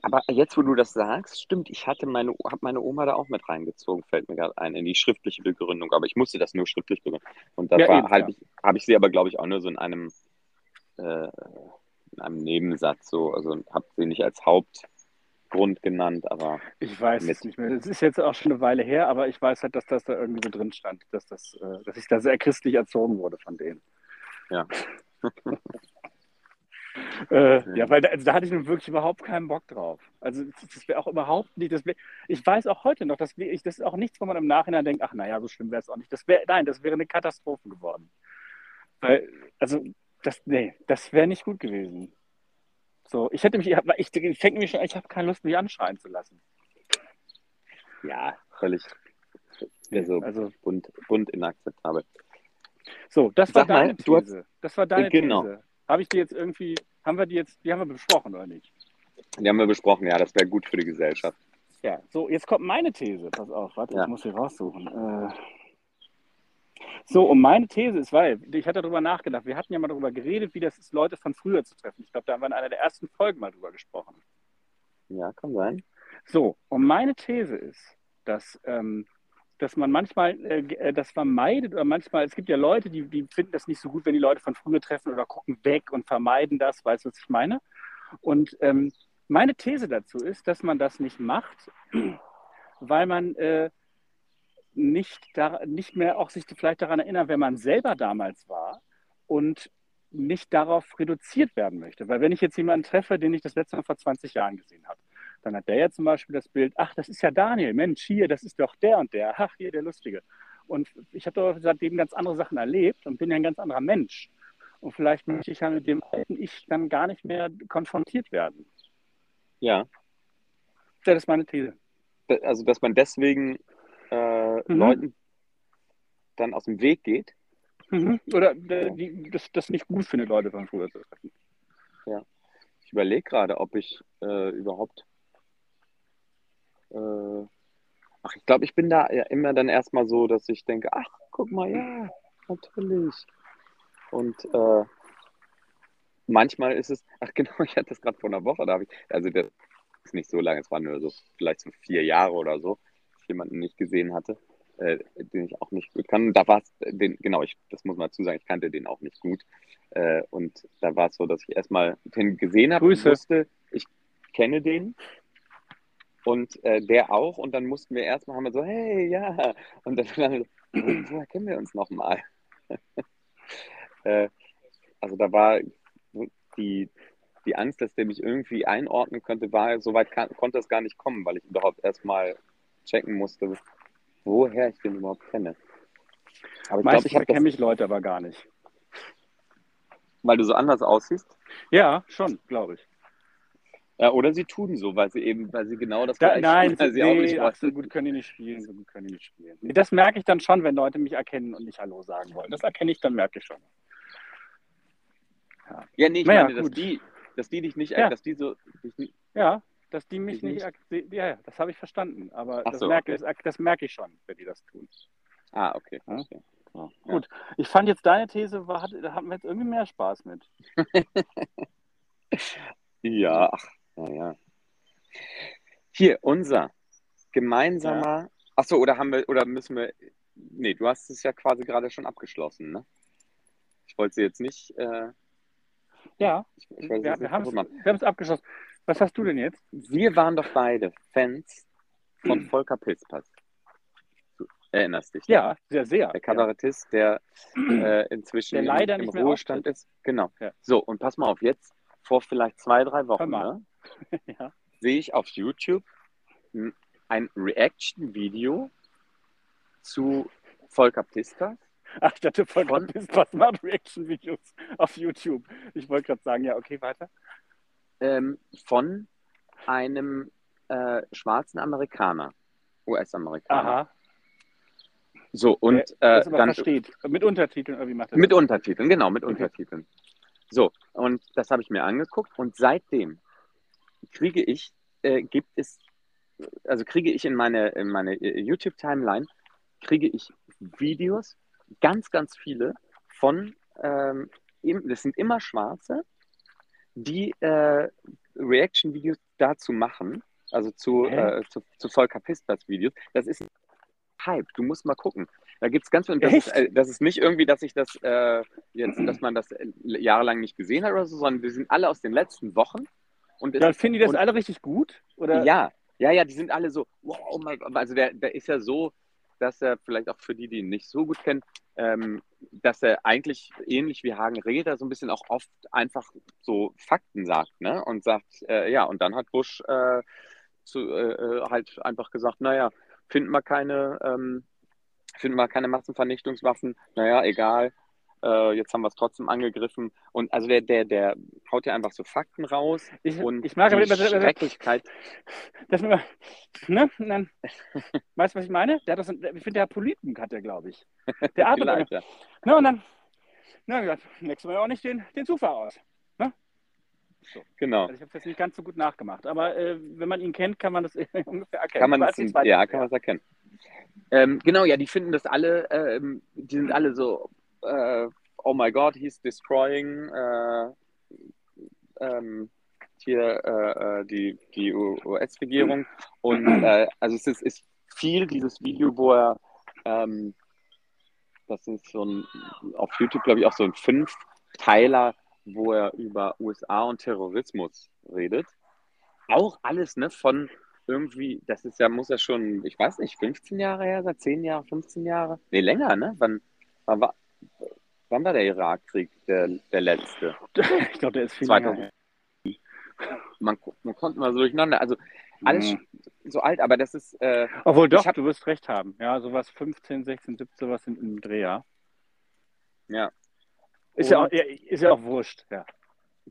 Aber jetzt, wo du das sagst, stimmt, ich hatte meine, habe meine Oma da auch mit reingezogen, fällt mir gerade ein, in die schriftliche Begründung. Aber ich musste das nur schriftlich begründen. Und da Ja, eben, halt, ja. ich, habe ich sie aber, glaube ich, auch nur so in einem, äh, in einem Nebensatz so, also habe sie nicht als Hauptgrund genannt, aber Ich weiß es nicht mehr. Es ist jetzt auch schon eine Weile her, aber ich weiß halt, dass das da irgendwie so drin stand, dass, das, äh, dass ich da sehr christlich erzogen wurde von denen. Ja. äh, ja, weil da, also da hatte ich nun wirklich überhaupt keinen Bock drauf. Also das, wäre auch überhaupt nicht, das wär, ich weiß auch heute noch, dass ich, das ist auch nichts, wo man im Nachhinein denkt, ach naja, so schlimm wäre es auch nicht. Das wäre, nein, das wäre eine Katastrophe geworden. Weil, also, das, nee, das wäre nicht gut gewesen. So, ich hätte mich, ich, ich, ich denke mich schon, ich habe keine Lust, mich anschreien zu lassen. ja, völlig also, Also, bunt, bunt inakzeptabel. so, das war Sag mal, deine du hast- These. Das war deine Genau. These. Habe ich die jetzt irgendwie, haben wir die jetzt, die haben wir besprochen, oder nicht? Die haben wir besprochen, ja, das wäre gut für die Gesellschaft. Ja, so, jetzt kommt meine These. Pass auf, warte, Ja. ich muss hier raussuchen. Äh, so, und meine These ist, weil ich hatte darüber nachgedacht, wir hatten ja mal darüber geredet, wie das ist, Leute von früher zu treffen. Ich glaube, da haben wir in einer der ersten Folgen mal drüber gesprochen. Ja, kann sein. So, und meine These ist, dass, ähm, dass man manchmal äh, äh, das vermeidet oder manchmal, es gibt ja Leute, die, die finden das nicht so gut, wenn die Leute von früher treffen oder gucken weg und vermeiden das, weißt du, was ich meine? Und ähm, meine These dazu ist, dass man das nicht macht, weil man äh, nicht, da, nicht mehr auch sich vielleicht daran erinnert, wer man selber damals war und nicht darauf reduziert werden möchte. Weil wenn ich jetzt jemanden treffe, den ich das letzte Mal vor 20 Jahren gesehen habe, dann hat der ja zum Beispiel das Bild, ach, das ist ja Daniel, Mensch, hier, das ist doch der und der, ach, hier, der Lustige. Und ich habe doch seitdem ganz andere Sachen erlebt und bin ja ein ganz anderer Mensch. Und vielleicht möchte ich ja mit dem alten Ich dann gar nicht mehr konfrontiert werden. Ja. Das ist meine These. Also, dass man deswegen äh, Mhm. Leuten dann aus dem Weg geht. Mhm. Oder äh, die, das, das nicht gut findet, Leute von früher zu treffen. Ich überlege gerade, ob ich äh, überhaupt. Äh, ach, ich glaube, ich bin da ja immer dann erstmal so, dass ich denke, ach, guck mal, ja, natürlich. Und äh, manchmal ist es, ach genau, ich hatte das gerade vor einer Woche, da habe ich, also das ist nicht so lange, es waren nur so vielleicht so vier Jahre oder so, jemanden nicht gesehen hatte, äh, den ich auch nicht gut kann. Da war es, den, genau, ich, das muss man dazu sagen, ich kannte den auch nicht gut. Äh, und da war es so, dass ich erstmal den gesehen habe und wusste, ich kenne den. und äh, der auch. Und dann mussten wir erstmal, haben wir so, hey, ja. Und dann so, wo, woher kennen wir uns nochmal? äh, also da war die, die Angst, dass der mich irgendwie einordnen könnte, war, soweit kann, konnte es gar nicht kommen, weil ich überhaupt erstmal checken musste, woher ich den überhaupt kenne. Aber ich glaube, ich kenne mich Leute aber gar nicht. Weil du so anders aussiehst? Ja, schon, glaube ich. Ja, oder sie tun so, weil sie eben, weil sie genau das da, Nein, tun, sie nee, auch nicht ach, so gut können die nicht spielen, so gut können die nicht spielen. Nee, das merke ich dann schon, wenn Leute mich erkennen und nicht Hallo sagen wollen. Das erkenne ich dann, merke ich schon. Ja, ja nee, ich naja, meine, dass die, dass die dich nicht, ja. dass die so. Dich ja, dass die mich nicht, nicht, ja, das habe ich verstanden. Aber das, so, merke, okay. das, das, merke ich schon, wenn die das tun. Ah, okay. Ja? Ja. Gut, ich fand jetzt deine These, war, da hatten wir jetzt irgendwie mehr Spaß mit. ja, ach, naja. Hier, unser gemeinsamer. Ja. Achso, oder haben wir, oder müssen wir. Nee, du hast es ja quasi gerade schon abgeschlossen, ne? Ich wollte sie jetzt nicht. Äh, ja, ich, ich wir, wir haben es abgeschlossen. Was hast du denn jetzt? Wir waren doch beide Fans von hm. Volker Pilzpass. Du erinnerst dich? Ja, sehr, sehr. Der Kabarettist, der äh, inzwischen der leider im, im Ruhestand ist. Genau. Ja. So, und pass mal auf, jetzt vor vielleicht zwei, drei Wochen ne, ja. sehe ich auf YouTube ein Reaction-Video zu Volker Pistas Ach, ich dachte, Volker Pispas macht Reaction-Videos auf YouTube. Ich wollte gerade sagen, ja, okay, weiter. Ähm, von einem äh, schwarzen Amerikaner, US-Amerikaner. So, und äh, dann. Versteht. Mit Untertiteln, oder wie macht er Mit das? Untertiteln, genau, mit okay. Untertiteln. So, und das habe ich mir angeguckt und seitdem kriege ich, äh, gibt es, also kriege ich in meine, in meine äh, YouTube-Timeline, kriege ich Videos ganz, ganz viele von, ähm, das sind immer Schwarze, die äh, Reaction-Videos dazu machen, also zu, äh, zu, zu Volker Pisters Videos. Das ist Hype, du musst mal gucken. Da gibt es ganz viel, das ist, äh, das ist nicht irgendwie, dass ich das äh, jetzt, dass man das äh, jahrelang nicht gesehen hat oder so, sondern die sind alle aus den letzten Wochen. Und ja, finden die das und, alle richtig gut? Oder? Ja, ja, ja, die sind alle so, wow, oh mein Gott, also der, der ist ja so, dass er vielleicht auch für die, die ihn nicht so gut kennen, ähm, dass er eigentlich ähnlich wie Hagen Reder so ein bisschen auch oft einfach so Fakten sagt, ne? Und sagt, äh, ja, und dann hat Bush äh, zu, äh, äh halt einfach gesagt, naja, finden wir keine, ähm, finden wir keine Massenvernichtungswaffen, naja, egal, äh, jetzt haben wir es trotzdem angegriffen. Und also der, der, der haut ja einfach so Fakten raus. Ich, und ich mag aber Schrecklichkeit. Das, das, ne? dann, weißt du, was ich meine? Der hat das, ich finde, der Polypen hat der, glaube ich. Der ja. ne, und dann, na gesagt, nächstes Mal auch nicht den, den Zufall aus. Ne? So. Genau. Also ich habe es jetzt nicht ganz so gut nachgemacht, aber äh, wenn man ihn kennt, kann man das ungefähr erkennen. Kann man das, ja, kann man es erkennen. Ähm, genau, ja, die finden das alle, ähm, die sind alle so oh my God, he's destroying äh, ähm, hier äh, äh die, die US-Regierung. Und äh, also es ist, ist, viel dieses Video, wo er, ähm, das ist so ein, auf YouTube glaube ich auch so ein Fünfteiler, wo er über USA und Terrorismus redet. Auch alles, ne, von irgendwie, das ist ja, muss ja schon, ich weiß nicht, 15 Jahre her, seit 10 Jahre, 15 Jahre? Nee, länger, ne? Wann, wann war, Wann war der Irakkrieg, der, der letzte? Ich glaube, der ist viel 2000. länger. Man, man konnte mal so durcheinander. Also alles mhm. so alt, aber das ist. Äh, Obwohl doch, hab, du wirst recht haben. Ja, sowas 15, 16, 17, was in, im Dreher. Ja. Ist ja, auch, ist ja auch wurscht, ja.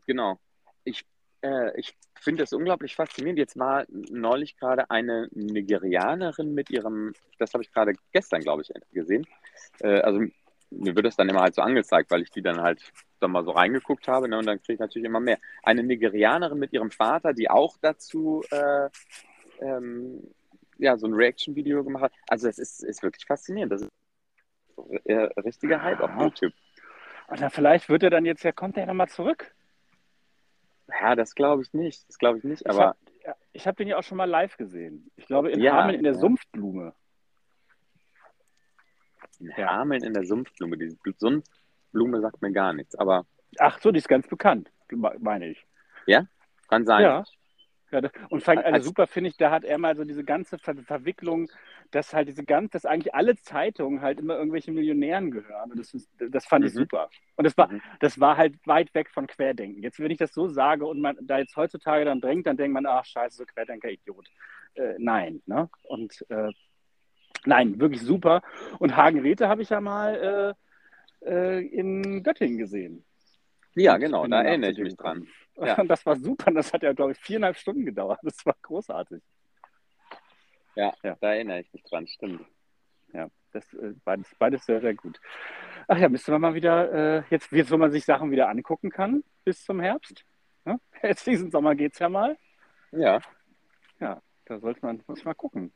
Genau. Ich, äh, ich finde das unglaublich faszinierend. Jetzt war neulich gerade eine Nigerianerin mit ihrem, das habe ich gerade gestern, glaube ich, gesehen. Äh, also mir wird es dann immer halt so angezeigt, weil ich die dann halt dann mal so reingeguckt habe ne, und dann kriege ich natürlich immer mehr. Eine Nigerianerin mit ihrem Vater, die auch dazu äh, ähm, ja, so ein Reaction-Video gemacht hat. Also das ist, ist wirklich faszinierend. Das ist äh, richtiger Hype auf YouTube. Oder vielleicht wird er dann jetzt, ja, kommt er nochmal zurück? Ja, das glaube ich nicht. Das glaube ich nicht, aber. Ich habe hab den ja auch schon mal live gesehen. Ich glaube in ja, Hameln in der ja. Sumpfblume. In Hameln in der Sumpfblume. Die Sumpfblume sagt mir gar nichts, aber. Ach so, die ist ganz bekannt, meine ich. Ja? Kann sein. Ja. Ja, das, und fand, also Als- super finde ich, da hat er mal so diese ganze Ver Verwicklung, dass halt diese ganz, dass eigentlich alle Zeitungen halt immer irgendwelchen Millionären gehören. Und das, ist, das fand ich Mhm. super. Und das war, Mhm. das war halt weit weg von Querdenken. Jetzt, wenn ich das so sage und man da jetzt heutzutage dann drängt, dann denkt man, ach scheiße, so Querdenker-Idiot. Äh, nein, ne? Und äh, nein, wirklich super. Und Hagen Räthe habe ich ja mal äh, äh, in Göttingen gesehen. Ja, genau, da erinnere ich mich dran. Ja. Das war super. Das hat ja, glaube ich, viereinhalb Stunden gedauert. Das war großartig. Ja, Ja. da erinnere ich mich dran, stimmt. Ja, das äh, beides, beides sehr, sehr gut. Ach ja, müsste man mal wieder, äh, jetzt, jetzt, wo man sich Sachen wieder angucken kann, bis zum Herbst. Ne? Jetzt diesen Sommer geht es ja mal. Ja. Da sollte man muss mal gucken.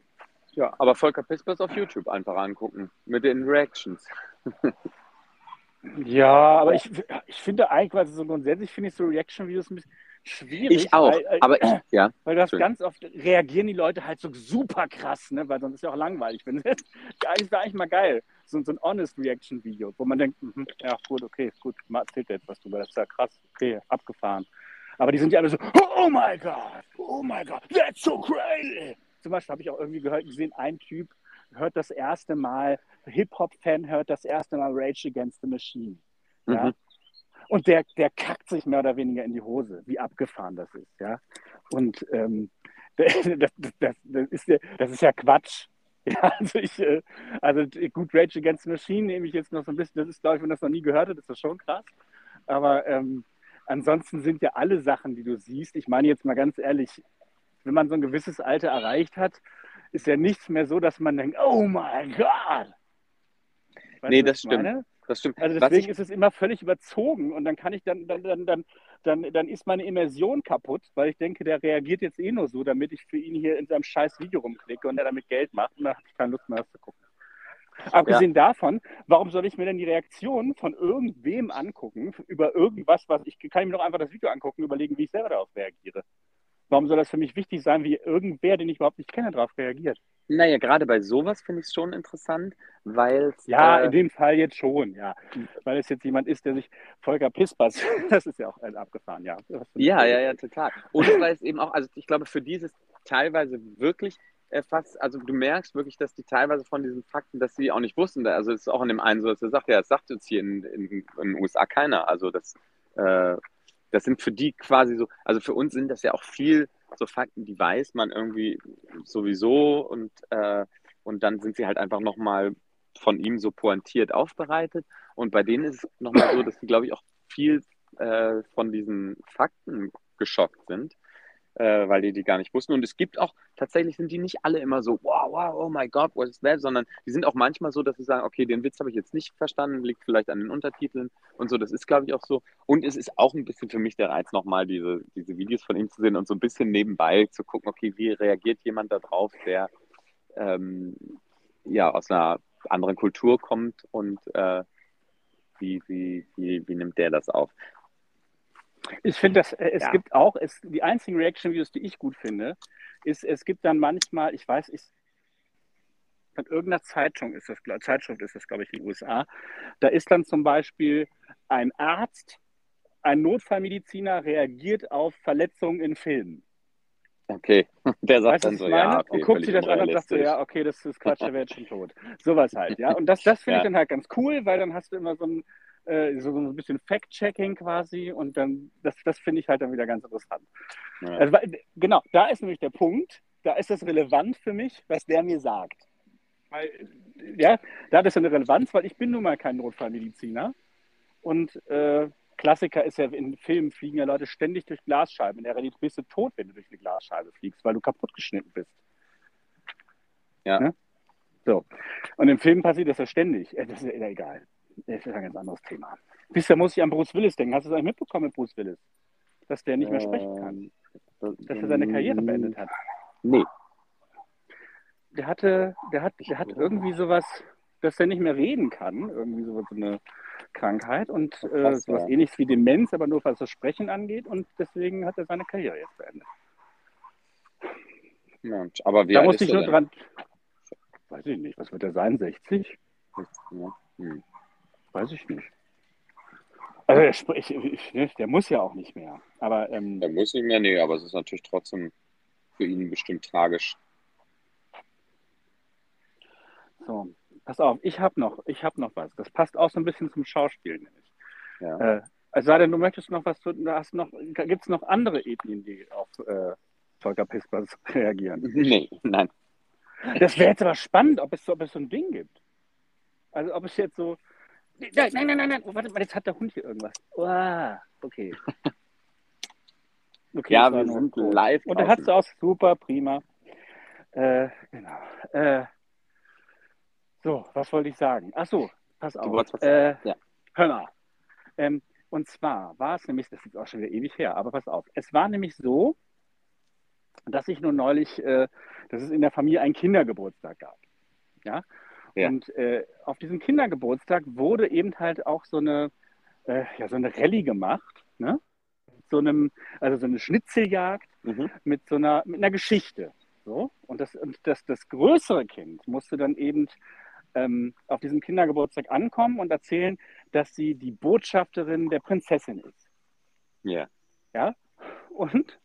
Ja, aber Volker Pispers auf YouTube einfach angucken. Mit den Reactions. Ja, aber ich, ich finde eigentlich, also so grundsätzlich finde ich so Reaction-Videos ein bisschen schwierig. Ich auch. Weil, äh, Aber ich, ja. weil das schön. ganz oft reagieren die Leute halt so super krass, ne? weil sonst ist ja auch langweilig. Wenn, eigentlich wäre eigentlich mal geil, so, so ein honest Reaction-Video, wo man denkt, mhm, ja gut, okay, gut, mal erzählt er jetzt was drüber, das ist ja krass, okay, abgefahren. Aber die sind ja alle so, oh my God, oh my God, that's so crazy. Zum Beispiel habe ich auch irgendwie gehört, gesehen, ein Typ hört das erste Mal, Hip-Hop-Fan hört das erste Mal Rage Against the Machine. Ja? Mhm. Und der, der kackt sich mehr oder weniger in die Hose, wie abgefahren das ist. Ja? Und ähm, das, das, das, das, ist, ja- das ist ja Quatsch. Ja, also, ich, äh, also gut, Rage Against the Machine nehme ich jetzt noch so ein bisschen, das ist, glaube ich, wenn das noch nie gehört hat, ist das schon krass. Aber ähm, ansonsten sind ja alle Sachen, die du siehst, ich meine jetzt mal ganz ehrlich, wenn man so ein gewisses Alter erreicht hat, ist ja nichts mehr so, dass man denkt, oh mein Gott. Weißt Nee, das stimmt. meine? Das stimmt. Also deswegen ich, ist es immer völlig überzogen und dann kann ich dann, dann, dann, dann, dann, dann ist meine Immersion kaputt, weil ich denke, der reagiert jetzt eh nur so, damit ich für ihn hier in seinem scheiß Video rumklicke und er damit Geld macht und dann habe ich keine Lust mehr, das zu gucken. Abgesehen davon, warum soll ich mir denn die Reaktion von irgendwem angucken über irgendwas, was ich kann ich mir doch einfach das Video angucken, überlegen, wie ich selber darauf reagiere. Warum soll das für mich wichtig sein, wie irgendwer, den ich überhaupt nicht kenne, darauf reagiert? naja, gerade bei sowas finde ich es schon interessant, weil Ja, äh, in dem Fall jetzt schon, ja. Weil es jetzt jemand ist, der sich Volker Pispers, das ist ja auch äh, abgefahren, ja. Ja, ja, ja, total. Und weil es eben auch, also ich glaube, für dieses teilweise wirklich äh, fast, also du merkst wirklich, dass die teilweise von diesen Fakten, dass sie auch nicht wussten, also es ist auch in dem einen so, dass er sagt, ja, das sagt uns hier in den USA keiner. Also das, äh, das sind für die quasi so, also für uns sind das ja auch viel so Fakten, die weiß man irgendwie sowieso und, äh, und dann sind sie halt einfach nochmal von ihm so pointiert aufbereitet. Und bei denen ist es nochmal so, dass sie, glaube ich, auch viel äh, von diesen Fakten geschockt sind, äh, weil die die gar nicht wussten. Und es gibt auch, tatsächlich sind die nicht alle immer so, wow, wow, oh my God, what is that, sondern die sind auch manchmal so, dass sie sagen, okay, den Witz habe ich jetzt nicht verstanden, liegt vielleicht an den Untertiteln und so. Das ist, glaube ich, auch so. Und es ist auch ein bisschen für mich der Reiz, nochmal diese, diese Videos von ihm zu sehen und so ein bisschen nebenbei zu gucken, okay, wie reagiert jemand darauf, der ähm, ja aus einer anderen Kultur kommt und äh, wie, wie, wie, wie nimmt der das auf? Ich finde, dass äh, es Ja. gibt auch, es, die einzigen Reaction-Videos, die ich gut finde, ist, es gibt dann manchmal, ich weiß, ich, von irgendeiner Zeitung ist das, Zeitschrift ist das, glaube ich, in den USA, da ist dann zum Beispiel ein Arzt, ein Notfallmediziner reagiert auf Verletzungen in Filmen. Okay, der sagt Weißt dann so, ich ja, okay, und guckt sich das an und sagt so, ja, okay, das ist Quatsch, der wäre jetzt schon tot. Sowas halt, ja. Und das, das finde ich Ja. dann halt ganz cool, weil dann hast du immer so ein, äh, so, so ein bisschen Fact-Checking quasi und dann, das, das finde ich halt dann wieder ganz interessant. Ja. Also, genau, da ist nämlich der Punkt, da ist das relevant für mich, was der mir sagt. Weil, ja, da hat es eine Relevanz, weil ich bin nun mal kein Notfallmediziner und äh, Klassiker ist ja, in Filmen fliegen ja Leute ständig durch Glasscheiben. In der Realität bist du tot, wenn du durch eine Glasscheibe fliegst, weil du kaputt geschnitten bist. Ja. Ne? So. Und im Film passiert das ja ständig. Äh, Das ist ja egal. Das ist ein ganz anderes Thema. Bisher muss ich an Bruce Willis denken. Hast du das eigentlich mitbekommen mit Bruce Willis? Dass der nicht mehr sprechen kann. Ähm, Dass er seine Karriere beendet hat. Nee. Der hatte, der hat, der hat irgendwie sowas, dass er nicht mehr reden kann. Irgendwie so so eine Krankheit und äh, sowas ja. ähnliches wie Demenz, aber nur was das Sprechen angeht. Und deswegen hat er seine Karriere jetzt beendet. Mensch, aber wie da musste ich nur dran. Weiß ich nicht, was wird er sein? 60? denn? Ja. Hm. Weiß ich nicht. Also ich, ich, ne, der muss ja auch nicht mehr. Aber ähm, Der muss nicht mehr, nee, aber es ist natürlich trotzdem für ihn bestimmt tragisch. So, pass auf, ich habe noch, ich habe noch was. Das passt auch so ein bisschen zum Schauspiel nämlich. Ja. Äh, es sei denn, du möchtest noch was, du hast noch, gibt es noch andere Ethnien, die auf äh, Volker Pispers reagieren? Nee, nein. Das wäre jetzt aber spannend, ob es, so, ob es so ein Ding gibt. Also ob es jetzt so. Nein, nein, nein, nein, nein. Oh, warte mal, jetzt hat der Hund hier irgendwas. Uah, okay. okay Ja, wir sind Ton. live Und er hat es auch super, prima. Äh, genau. Äh, so, was wollte ich sagen? Ach so, pass auf. wolltest was Äh, ja. Hör mal. Ähm, und zwar war es nämlich, das ist auch schon wieder ewig her, aber pass auf. Es war nämlich so, dass ich nur neulich, äh, dass es in der Familie einen Kindergeburtstag gab. Ja. Ja. Und äh, auf diesem Kindergeburtstag wurde eben halt auch so eine, äh, ja, so eine Rallye gemacht, ne? So einem, also so eine Schnitzeljagd Mhm. mit so einer, mit einer Geschichte. So. Und, das, und das, das größere Kind musste dann eben ähm, auf diesem Kindergeburtstag ankommen und erzählen, dass sie die Botschafterin der Prinzessin ist. Ja. Ja? Und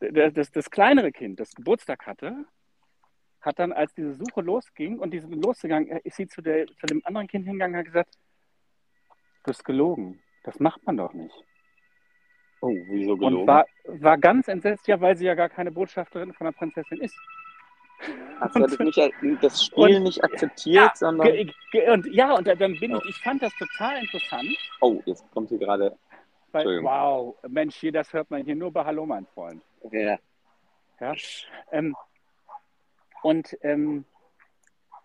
das, das, das kleinere Kind, das Geburtstag hatte, hat dann, als diese Suche losging und diese losgegangen, äh, ist sie zu, der, zu dem anderen Kind hingegangen und hat gesagt, du hast gelogen. Das macht man doch nicht. Oh, wieso Und gelogen? war, war ganz entsetzt, ja, weil sie ja gar keine Botschafterin von der Prinzessin ist. Hat er das, nicht, das Spiel und- nicht akzeptiert, Ja, sondern. Und ja, und dann bin ich, ich fand das total interessant, Oh, jetzt kommt hier gerade. weil, wow, Mensch, hier, das hört man hier nur bei Hallo, mein Freund. Ja. Ja? Ähm, und ähm,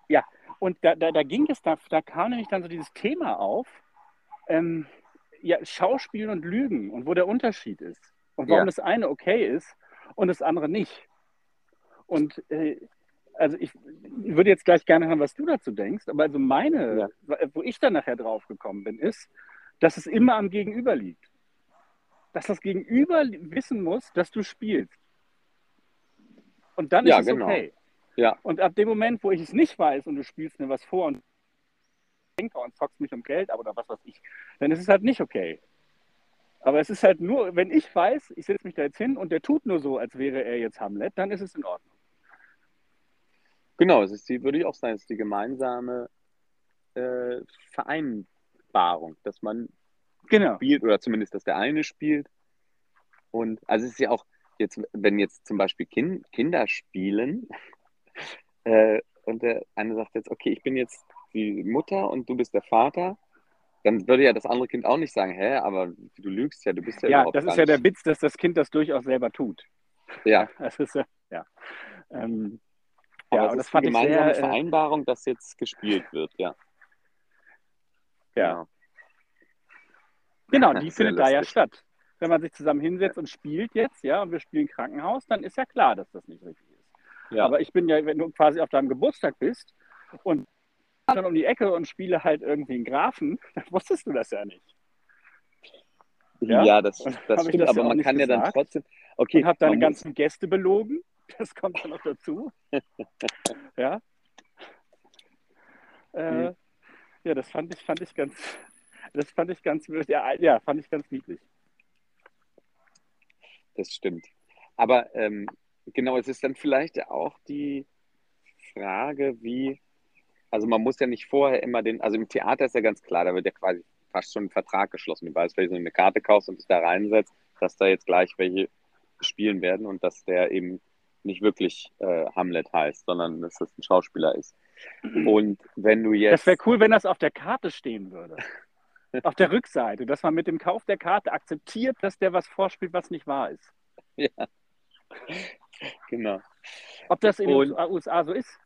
ja, und da, da, da ging es, da, da kam nämlich dann so dieses Thema auf, ähm, ja, Schauspielen und Lügen und wo der Unterschied ist und warum Ja. das eine okay ist und das andere nicht. Und äh, also ich würde jetzt gleich gerne hören, was du dazu denkst, aber also meine, wo ich dann nachher drauf gekommen bin, ist, dass es immer am Gegenüber liegt. Dass das Gegenüber wissen muss, dass du spielst. Und dann Ja, ist es genau. okay. Ja. Und ab dem Moment, wo ich es nicht weiß und du spielst mir was vor und Denker und zockst mich um Geld ab oder was weiß ich, dann ist es halt nicht okay. Aber es ist halt nur, wenn ich weiß, ich setze mich da jetzt hin und der tut nur so, als wäre er jetzt Hamlet, dann ist es in Ordnung. Genau, es ist die, würde ich auch sagen, es ist die gemeinsame äh, Vereinbarung, dass man Genau. spielt oder zumindest, dass der eine spielt. Und also es ist ja auch jetzt, wenn jetzt zum Beispiel kind, Kinder spielen äh, und der eine sagt jetzt, okay, ich bin jetzt die Mutter und du bist der Vater, dann würde ja das andere Kind auch nicht sagen, hä, aber du lügst ja, du bist ja Ja, überhaupt das gar ist ja der. Witz, dass das Kind das durchaus selber tut. Ja, Das ist ja, ja. Ähm, aber ja, ist das fand die ich gemeinsame sehr, äh, Vereinbarung, dass jetzt gespielt wird, ja. ja. Genau, die Sehr findet da ja lustig. statt. Wenn man sich zusammen hinsetzt und spielt jetzt, ja, und wir spielen Krankenhaus, dann ist ja klar, dass das nicht richtig ist. Ja. Aber ich bin ja, wenn du quasi auf deinem Geburtstag bist und dann um die Ecke und spiele halt irgendwie einen Grafen, dann wusstest du das ja nicht. Ja, Ja? das, das stimmt, das ja aber auch man kann ja dann gesagt? trotzdem. Okay, und habe deine ganzen Gäste belogen. Das kommt dann noch dazu. ja. Äh, Mhm. Ja, das fand ich, fand ich ganz, das fand ich ganz, ja, ja fand ich ganz niedlich. Das stimmt. Aber ähm, genau, es ist dann vielleicht auch die Frage, wie, also man muss ja nicht vorher immer den, also im Theater ist ja ganz klar, da wird ja quasi fast schon ein Vertrag geschlossen. Du weißt, wenn du eine Karte kaufst und dich da reinsetzt, dass da jetzt gleich welche spielen werden und dass der eben nicht wirklich äh, Hamlet heißt, sondern dass das ein Schauspieler ist. Und wenn du jetzt. Das wäre cool, wenn das auf der Karte stehen würde. auf der Rückseite, dass man mit dem Kauf der Karte akzeptiert, dass der was vorspielt, was nicht wahr ist. Ja. Genau. Ob das in den USA so ist,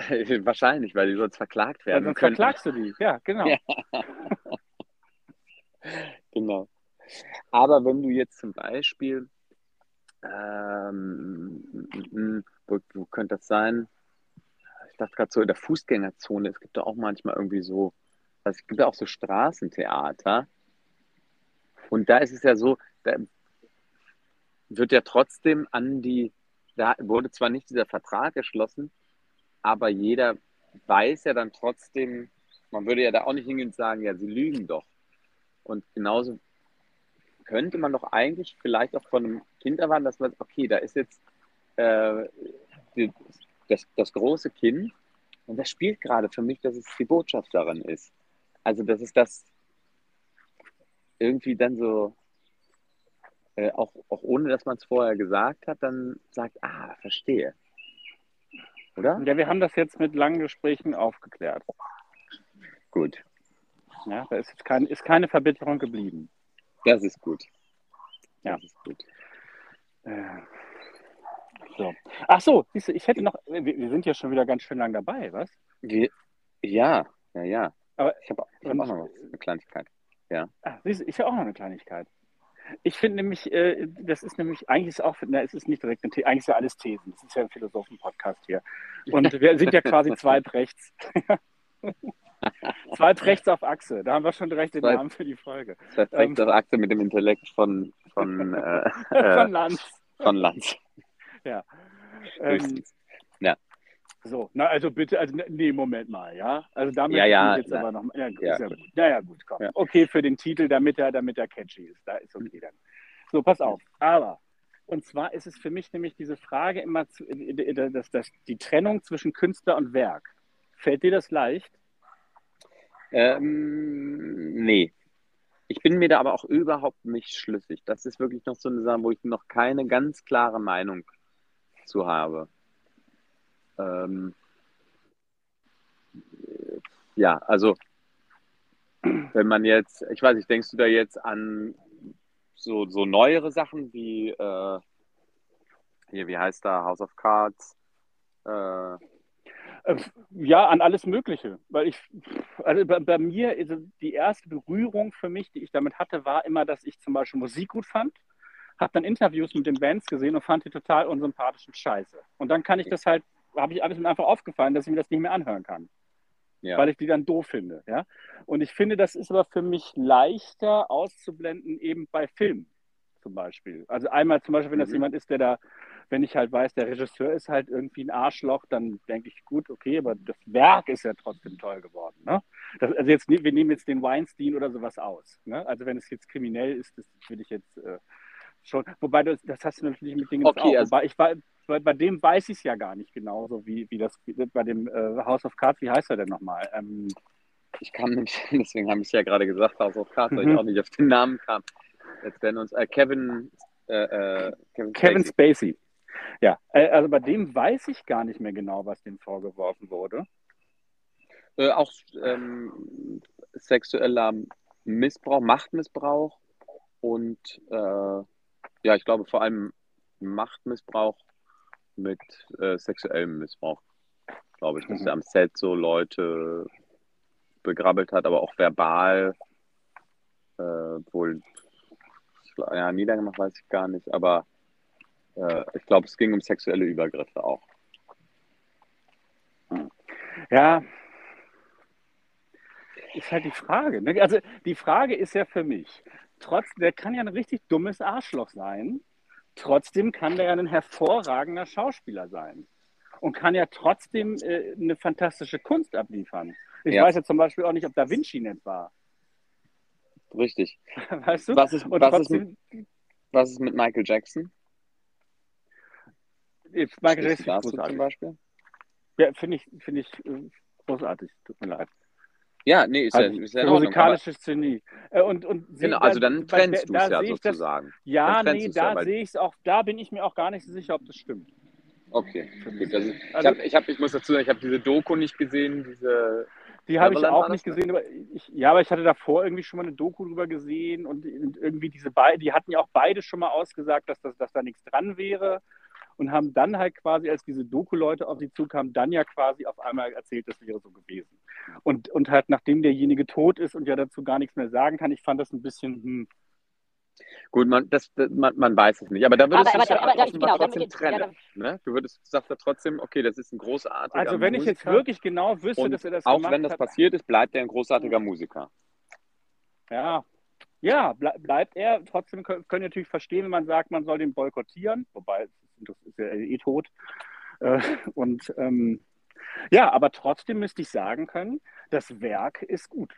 Wahrscheinlich, weil die sonst verklagt weil werden sonst können. verklagst du die. Ja, genau. Ja. Genau. Aber wenn du jetzt zum Beispiel, ähm, wo, wo könnte das sein? Ich dachte gerade so in der Fußgängerzone, es gibt da auch manchmal irgendwie so, also es gibt ja auch so Straßentheater. Und da ist es ja so, da wird ja trotzdem an die, da wurde zwar nicht dieser Vertrag geschlossen, aber jeder weiß ja dann trotzdem, man würde ja da auch nicht hingehen und sagen, ja, sie lügen doch. Und genauso könnte man doch eigentlich vielleicht auch von einem Kind erwarten, dass man, okay, da ist jetzt äh, die, das, das große Kind und das spielt gerade für mich, dass es die Botschafterin ist. Also, dass es das irgendwie dann so, äh, auch, auch ohne dass man es vorher gesagt hat, dann sagt, ah, verstehe. Oder? Ja, wir haben das jetzt mit langen Gesprächen aufgeklärt. Gut. Ja, da ist jetzt kein, ist keine Verbitterung geblieben. Das ist gut. Ja. Das ist gut. Äh, so. Ach so, siehst du, ich hätte noch, wir, wir sind ja schon wieder ganz schön lang dabei, was? Wir, ja, ja, ja. Aber Ich habe ich hab auch noch was, eine Kleinigkeit. Ah, siehst du, ich habe auch noch eine Kleinigkeit. Ich finde nämlich, äh, das ist nämlich, eigentlich ist auch, na, es ist nicht direkt eine These, eigentlich ist ja alles Thesen. Das ist ja ein Philosophen-Podcast hier. Und wir sind ja quasi zweit rechts. zweit rechts auf Achse. Da haben wir schon direkt den Namen für die Folge. Perfekt, das Akte mit dem Intellekt von, von, äh, Von äh, Lanz. von Lanz. Ähm, Höchstens. So, na also bitte, also ne- nee, Moment mal, ja. Also damit Ja, ja, jetzt na- aber noch. Ja, ja, ist ja gut. Naja, gut, komm. Ja. Okay für den Titel, damit er, damit er catchy ist. Da ist okay dann. So, pass auf. Aber und zwar ist es für mich nämlich diese Frage immer, zu, äh, dass, dass die Trennung zwischen Künstler und Werk. Fällt dir das leicht? Ähm, nee. Ich bin mir da aber auch überhaupt nicht schlüssig. Das ist wirklich noch so eine Sache, wo ich noch keine ganz klare Meinung zu habe. Ähm, ja, also wenn man jetzt, ich weiß nicht, denkst du da jetzt an so, so neuere Sachen wie, äh, hier, wie heißt da, House of Cards? Äh, Äh, Ja, an alles Mögliche. Weil ich, also bei, bei mir, also die erste Berührung für mich, die ich damit hatte, war immer, dass ich zum Beispiel Musik gut fand, habe dann Interviews mit den Bands gesehen und fand die total unsympathisch und scheiße. Und dann kann ich das halt, habe ich alles mir einfach aufgefallen, dass ich mir das nicht mehr anhören kann, ja. weil ich die dann doof finde. Ja? Und ich finde, das ist aber für mich leichter auszublenden, eben bei Filmen zum Beispiel. Also einmal zum Beispiel, wenn das Mhm. jemand ist, der da wenn ich halt weiß, der Regisseur ist halt irgendwie ein Arschloch, dann denke ich, gut, okay, aber das Werk ist ja trotzdem toll geworden. Ne? Das, also jetzt, wir nehmen jetzt den Weinstein oder sowas aus. Ne? Also wenn es jetzt kriminell ist, das will ich jetzt äh, schon. Wobei du, das hast du natürlich mit Dingen Okay, auch. also- Wobei ich bei, bei, bei dem weiß ich es ja gar nicht genauso, wie, wie das bei dem äh, House of Cards, wie heißt er denn nochmal? Ähm, Ich kam nämlich, deswegen habe ich ja gerade gesagt, House of Cards, weil Mhm. ich auch nicht auf den Namen kam. Jetzt werden uns äh, Kevin, äh, äh, Kevin, Kevin Spacey. Spacey. Ja, äh, also bei dem weiß ich gar nicht mehr genau, was dem vorgeworfen wurde. Äh, auch ähm, sexueller Missbrauch, Machtmissbrauch und ja, ich glaube vor allem Machtmissbrauch mit äh, sexuellem Missbrauch. Glaube ich, dass Mhm. er am Set so Leute begrabbelt hat, aber auch verbal äh, wohl ja, niedergemacht, weiß ich gar nicht, aber äh, ich glaube, es ging um sexuelle Übergriffe auch. Ja, ist halt die Frage. Ne? Also die Frage ist ja für mich, trotz, der kann ja ein richtig dummes Arschloch sein, trotzdem kann der ja ein hervorragender Schauspieler sein und kann ja trotzdem äh, eine fantastische Kunst abliefern. Ich Ja. weiß ja zum Beispiel auch nicht, ob Da Vinci nicht war. Richtig. Weißt du? Was ist, Und was, ist, trotzdem, was ist mit Michael Jackson? Michael Jackson zum Beispiel? Ja, finde ich, finde ich äh, großartig. Tut mir leid. Ja, nee, ist ja, Also, ist ja Ordnung. Aber, musikalisches Genie. Äh, Und, und genau, da- also dann trennst du es ja ich das- sozusagen. Ja, nee, ja, da weil- sehe ich es auch, da bin ich mir auch gar nicht so sicher, ob das stimmt. Okay, gut. Also, ich, Also- hab, ich, hab, ich muss dazu sagen, ich habe diese Doku nicht gesehen, diese. Die habe ich auch nicht ne? gesehen, aber ich, ja, aber ich hatte davor irgendwie schon mal eine Doku drüber gesehen und, und irgendwie diese beiden, die hatten ja auch beide schon mal ausgesagt, dass, das, dass da nichts dran wäre und haben dann halt quasi, als diese Doku-Leute auf sie zukamen, dann ja quasi auf einmal erzählt, das wäre so gewesen. Und, und halt nachdem derjenige tot ist und ja dazu gar nichts mehr sagen kann, ich fand das ein bisschen, hm, Gut, man, das, das, man, man weiß es nicht. Aber da würdest Aber- du es aber- ja aber- offenbar genau, trotzdem damit- ja, trennen. ne? Du würdest, sagst ja trotzdem, okay, das ist ein großartiger also wenn ich jetzt Musiker. wirklich genau wüsste, und dass er das auch gemacht wenn das hat, passiert ist, bleibt er ein großartiger Musiker. Ja, ja ble bleibt er. Trotzdem können, können natürlich verstehen, wenn man sagt, man soll den boykottieren, wobei das ist ja eh tot. Äh, und ähm, ja, aber trotzdem müsste ich sagen können, das Werk ist gut.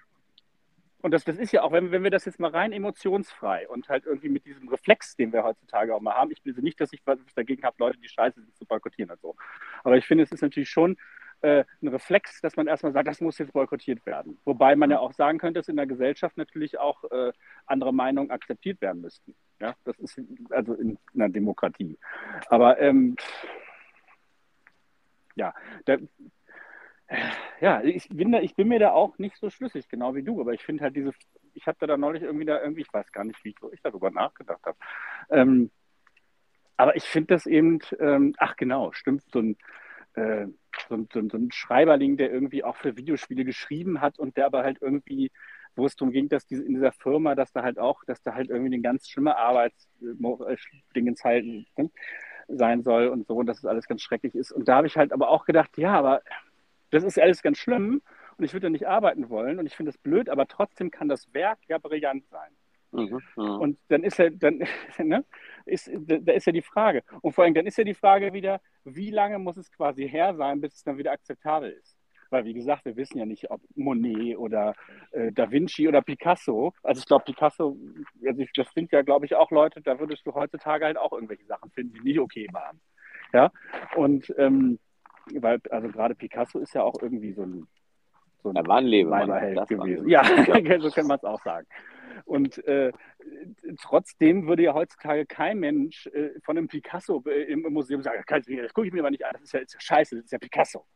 und das, das ist ja auch, wenn, wenn wir das jetzt mal rein emotionsfrei und halt irgendwie mit diesem Reflex, den wir heutzutage auch mal haben, ich will nicht, dass ich was dagegen habe, Leute, die scheiße sind, zu boykottieren und so. Aber ich finde, es ist natürlich schon äh, ein Reflex, dass man erstmal sagt, das muss jetzt boykottiert werden. Wobei man ja auch sagen könnte, dass in der Gesellschaft natürlich auch äh, andere Meinungen akzeptiert werden müssten. Ja, das ist also in einer Demokratie. Aber ähm, ja, da, ja, ich bin, da, ich bin mir da auch nicht so schlüssig, genau wie du, aber ich finde halt diese, ich hatte da neulich irgendwie da irgendwie, ich weiß gar nicht, wie ich, ich darüber nachgedacht habe. Ähm, aber ich finde das eben, ähm, ach genau, stimmt, so ein, äh, so, ein, so, so ein Schreiberling, der irgendwie auch für Videospiele geschrieben hat und der aber halt irgendwie, wo es darum ging, dass diese, in dieser Firma, dass da halt auch, dass da halt irgendwie eine ganz schlimme Arbeitsdingens halt ne, sein soll und so, und dass es alles ganz schrecklich ist. Und da habe ich halt aber auch gedacht, ja, aber das ist alles ganz schlimm und ich würde da nicht arbeiten wollen und ich finde das blöd, aber trotzdem kann das Werk ja brillant sein. Mhm, ja. Und dann ist ja, dann, ne, ist, da ist ja die Frage. Und vor allem dann ist ja die Frage wieder, wie lange muss es quasi her sein, bis es dann wieder akzeptabel ist? Weil, wie gesagt, wir wissen ja nicht, ob Monet oder äh, Da Vinci oder Picasso, also ich glaube, Picasso, also ich, das sind ja, glaube ich, auch Leute, da würdest du heutzutage halt auch irgendwelche Sachen finden, die nicht okay waren. Ja, und ähm, weil, also gerade Picasso ist ja auch irgendwie so ein, so ein er war ein Lebemann, gewesen. Ja, ja. so kann man es auch sagen. Und äh, trotzdem würde ja heutzutage kein Mensch äh, von einem Picasso äh, im, im, Museum sagen, das, das gucke ich mir aber nicht an, das ist ja, ist ja scheiße, das ist ja Picasso.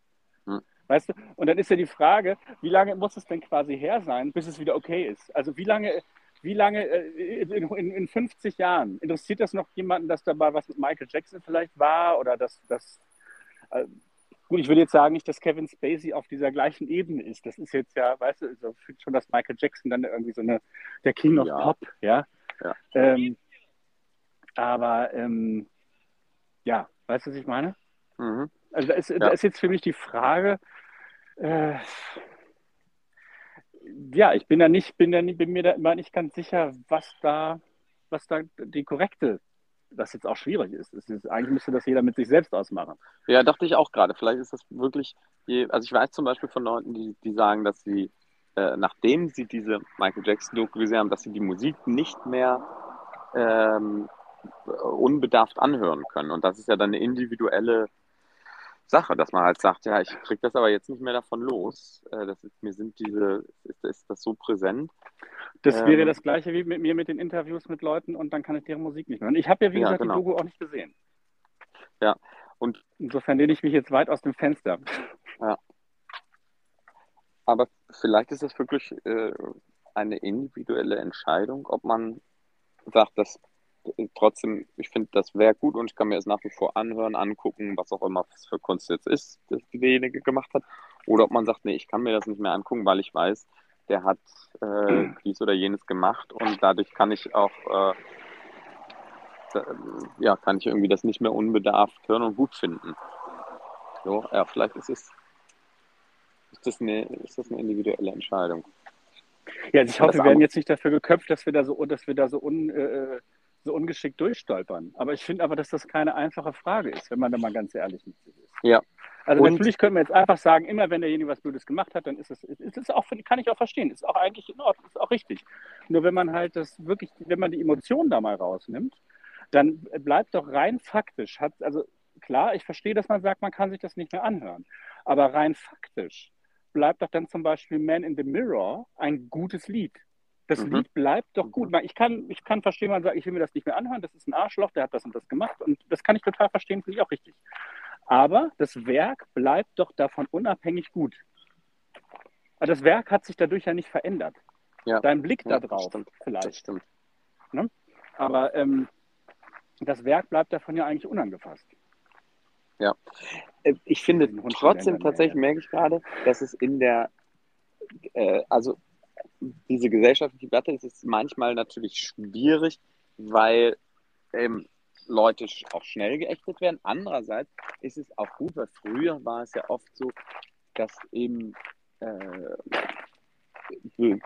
Hm. Weißt du? Und dann ist ja die Frage, wie lange muss es denn quasi her sein, bis es wieder okay ist? Also wie lange, wie lange äh, in, in, in 50 Jahren interessiert das noch jemanden, dass dabei was mit Michael Jackson vielleicht war oder dass das äh, Gut, ich würde jetzt sagen nicht, dass Kevin Spacey auf dieser gleichen Ebene ist. Das ist jetzt ja, weißt du, so schon, dass Michael Jackson dann irgendwie so eine, der King of ja. Pop, ja. ja. Ähm, aber ähm, ja, weißt du, was ich meine? Mhm. Also da ist, ja. da ist jetzt für mich die Frage, äh, ja, ich bin da nicht, bin da nicht, bin mir da immer nicht ganz sicher, was da, was da die korrekte das jetzt auch schwierig ist. ist. Eigentlich müsste das jeder mit sich selbst ausmachen. Ja, dachte ich auch gerade. Vielleicht ist das wirklich, also ich weiß zum Beispiel von Leuten, die, die sagen, dass sie, äh, nachdem sie diese Michael Jackson-Doku gesehen haben, dass sie die Musik nicht mehr ähm, unbedarft anhören können. Und das ist ja dann eine individuelle Sache, dass man halt sagt, ja, ich kriege das aber jetzt nicht mehr davon los. Äh, das ist, mir sind diese, ist, ist das so präsent. Das ähm, wäre das gleiche wie mit mir mit den Interviews mit Leuten und dann kann ich deren Musik nicht hören. Ich habe ja, wie ja, gesagt, genau. die Doku auch nicht gesehen. Ja, und insofern lehne ich mich jetzt weit aus dem Fenster. Ja. Aber vielleicht ist es wirklich äh, eine individuelle Entscheidung, ob man sagt, dass trotzdem, ich finde, das wäre gut und ich kann mir es nach wie vor anhören, angucken, was auch immer es für Kunst jetzt ist, das diejenige gemacht hat. Oder ob man sagt, nee, ich kann mir das nicht mehr angucken, weil ich weiß, der hat äh, dies oder jenes gemacht und dadurch kann ich auch, äh, ja, kann ich irgendwie das nicht mehr unbedarft hören und gut finden. So, ja, vielleicht ist es, ist das eine, ist das eine individuelle Entscheidung. Ja, also ich hoffe, wir werden jetzt nicht dafür geköpft, dass wir da so, dass wir da so un, äh, so ungeschickt durchstolpern. Aber ich finde aber, dass das keine einfache Frage ist, wenn man da mal ganz ehrlich mit sich ist. Ja. Also und natürlich können wir jetzt einfach sagen, immer wenn derjenige was Blödes gemacht hat, dann ist es, ist es auch, kann ich auch verstehen, ist auch eigentlich in Ordnung, ist auch richtig. Nur wenn man halt das wirklich, wenn man die Emotionen da mal rausnimmt, dann bleibt doch rein faktisch, hat, also klar, ich verstehe, dass man sagt, man kann sich das nicht mehr anhören, aber rein faktisch bleibt doch dann zum Beispiel Man in the Mirror ein gutes Lied. Das mhm. Lied bleibt doch gut. Ich kann, ich kann verstehen, man sagt, ich will mir das nicht mehr anhören, das ist ein Arschloch, der hat das und das gemacht. Und das kann ich total verstehen, finde ich auch richtig. Aber das Werk bleibt doch davon unabhängig gut. Also das Werk hat sich dadurch ja nicht verändert. Ja. Dein Blick ja, da drauf vielleicht. Das stimmt. Ne? Aber ähm, das Werk bleibt davon ja eigentlich unangefasst. Ja. Äh, ich finde trotzdem tatsächlich, merke ich gerade, dass es in der, äh, also diese gesellschaftliche Debatte ist es manchmal natürlich schwierig, weil ähm, Leute auch schnell geächtet werden. Andererseits ist es auch gut, weil früher war es ja oft so, dass eben äh,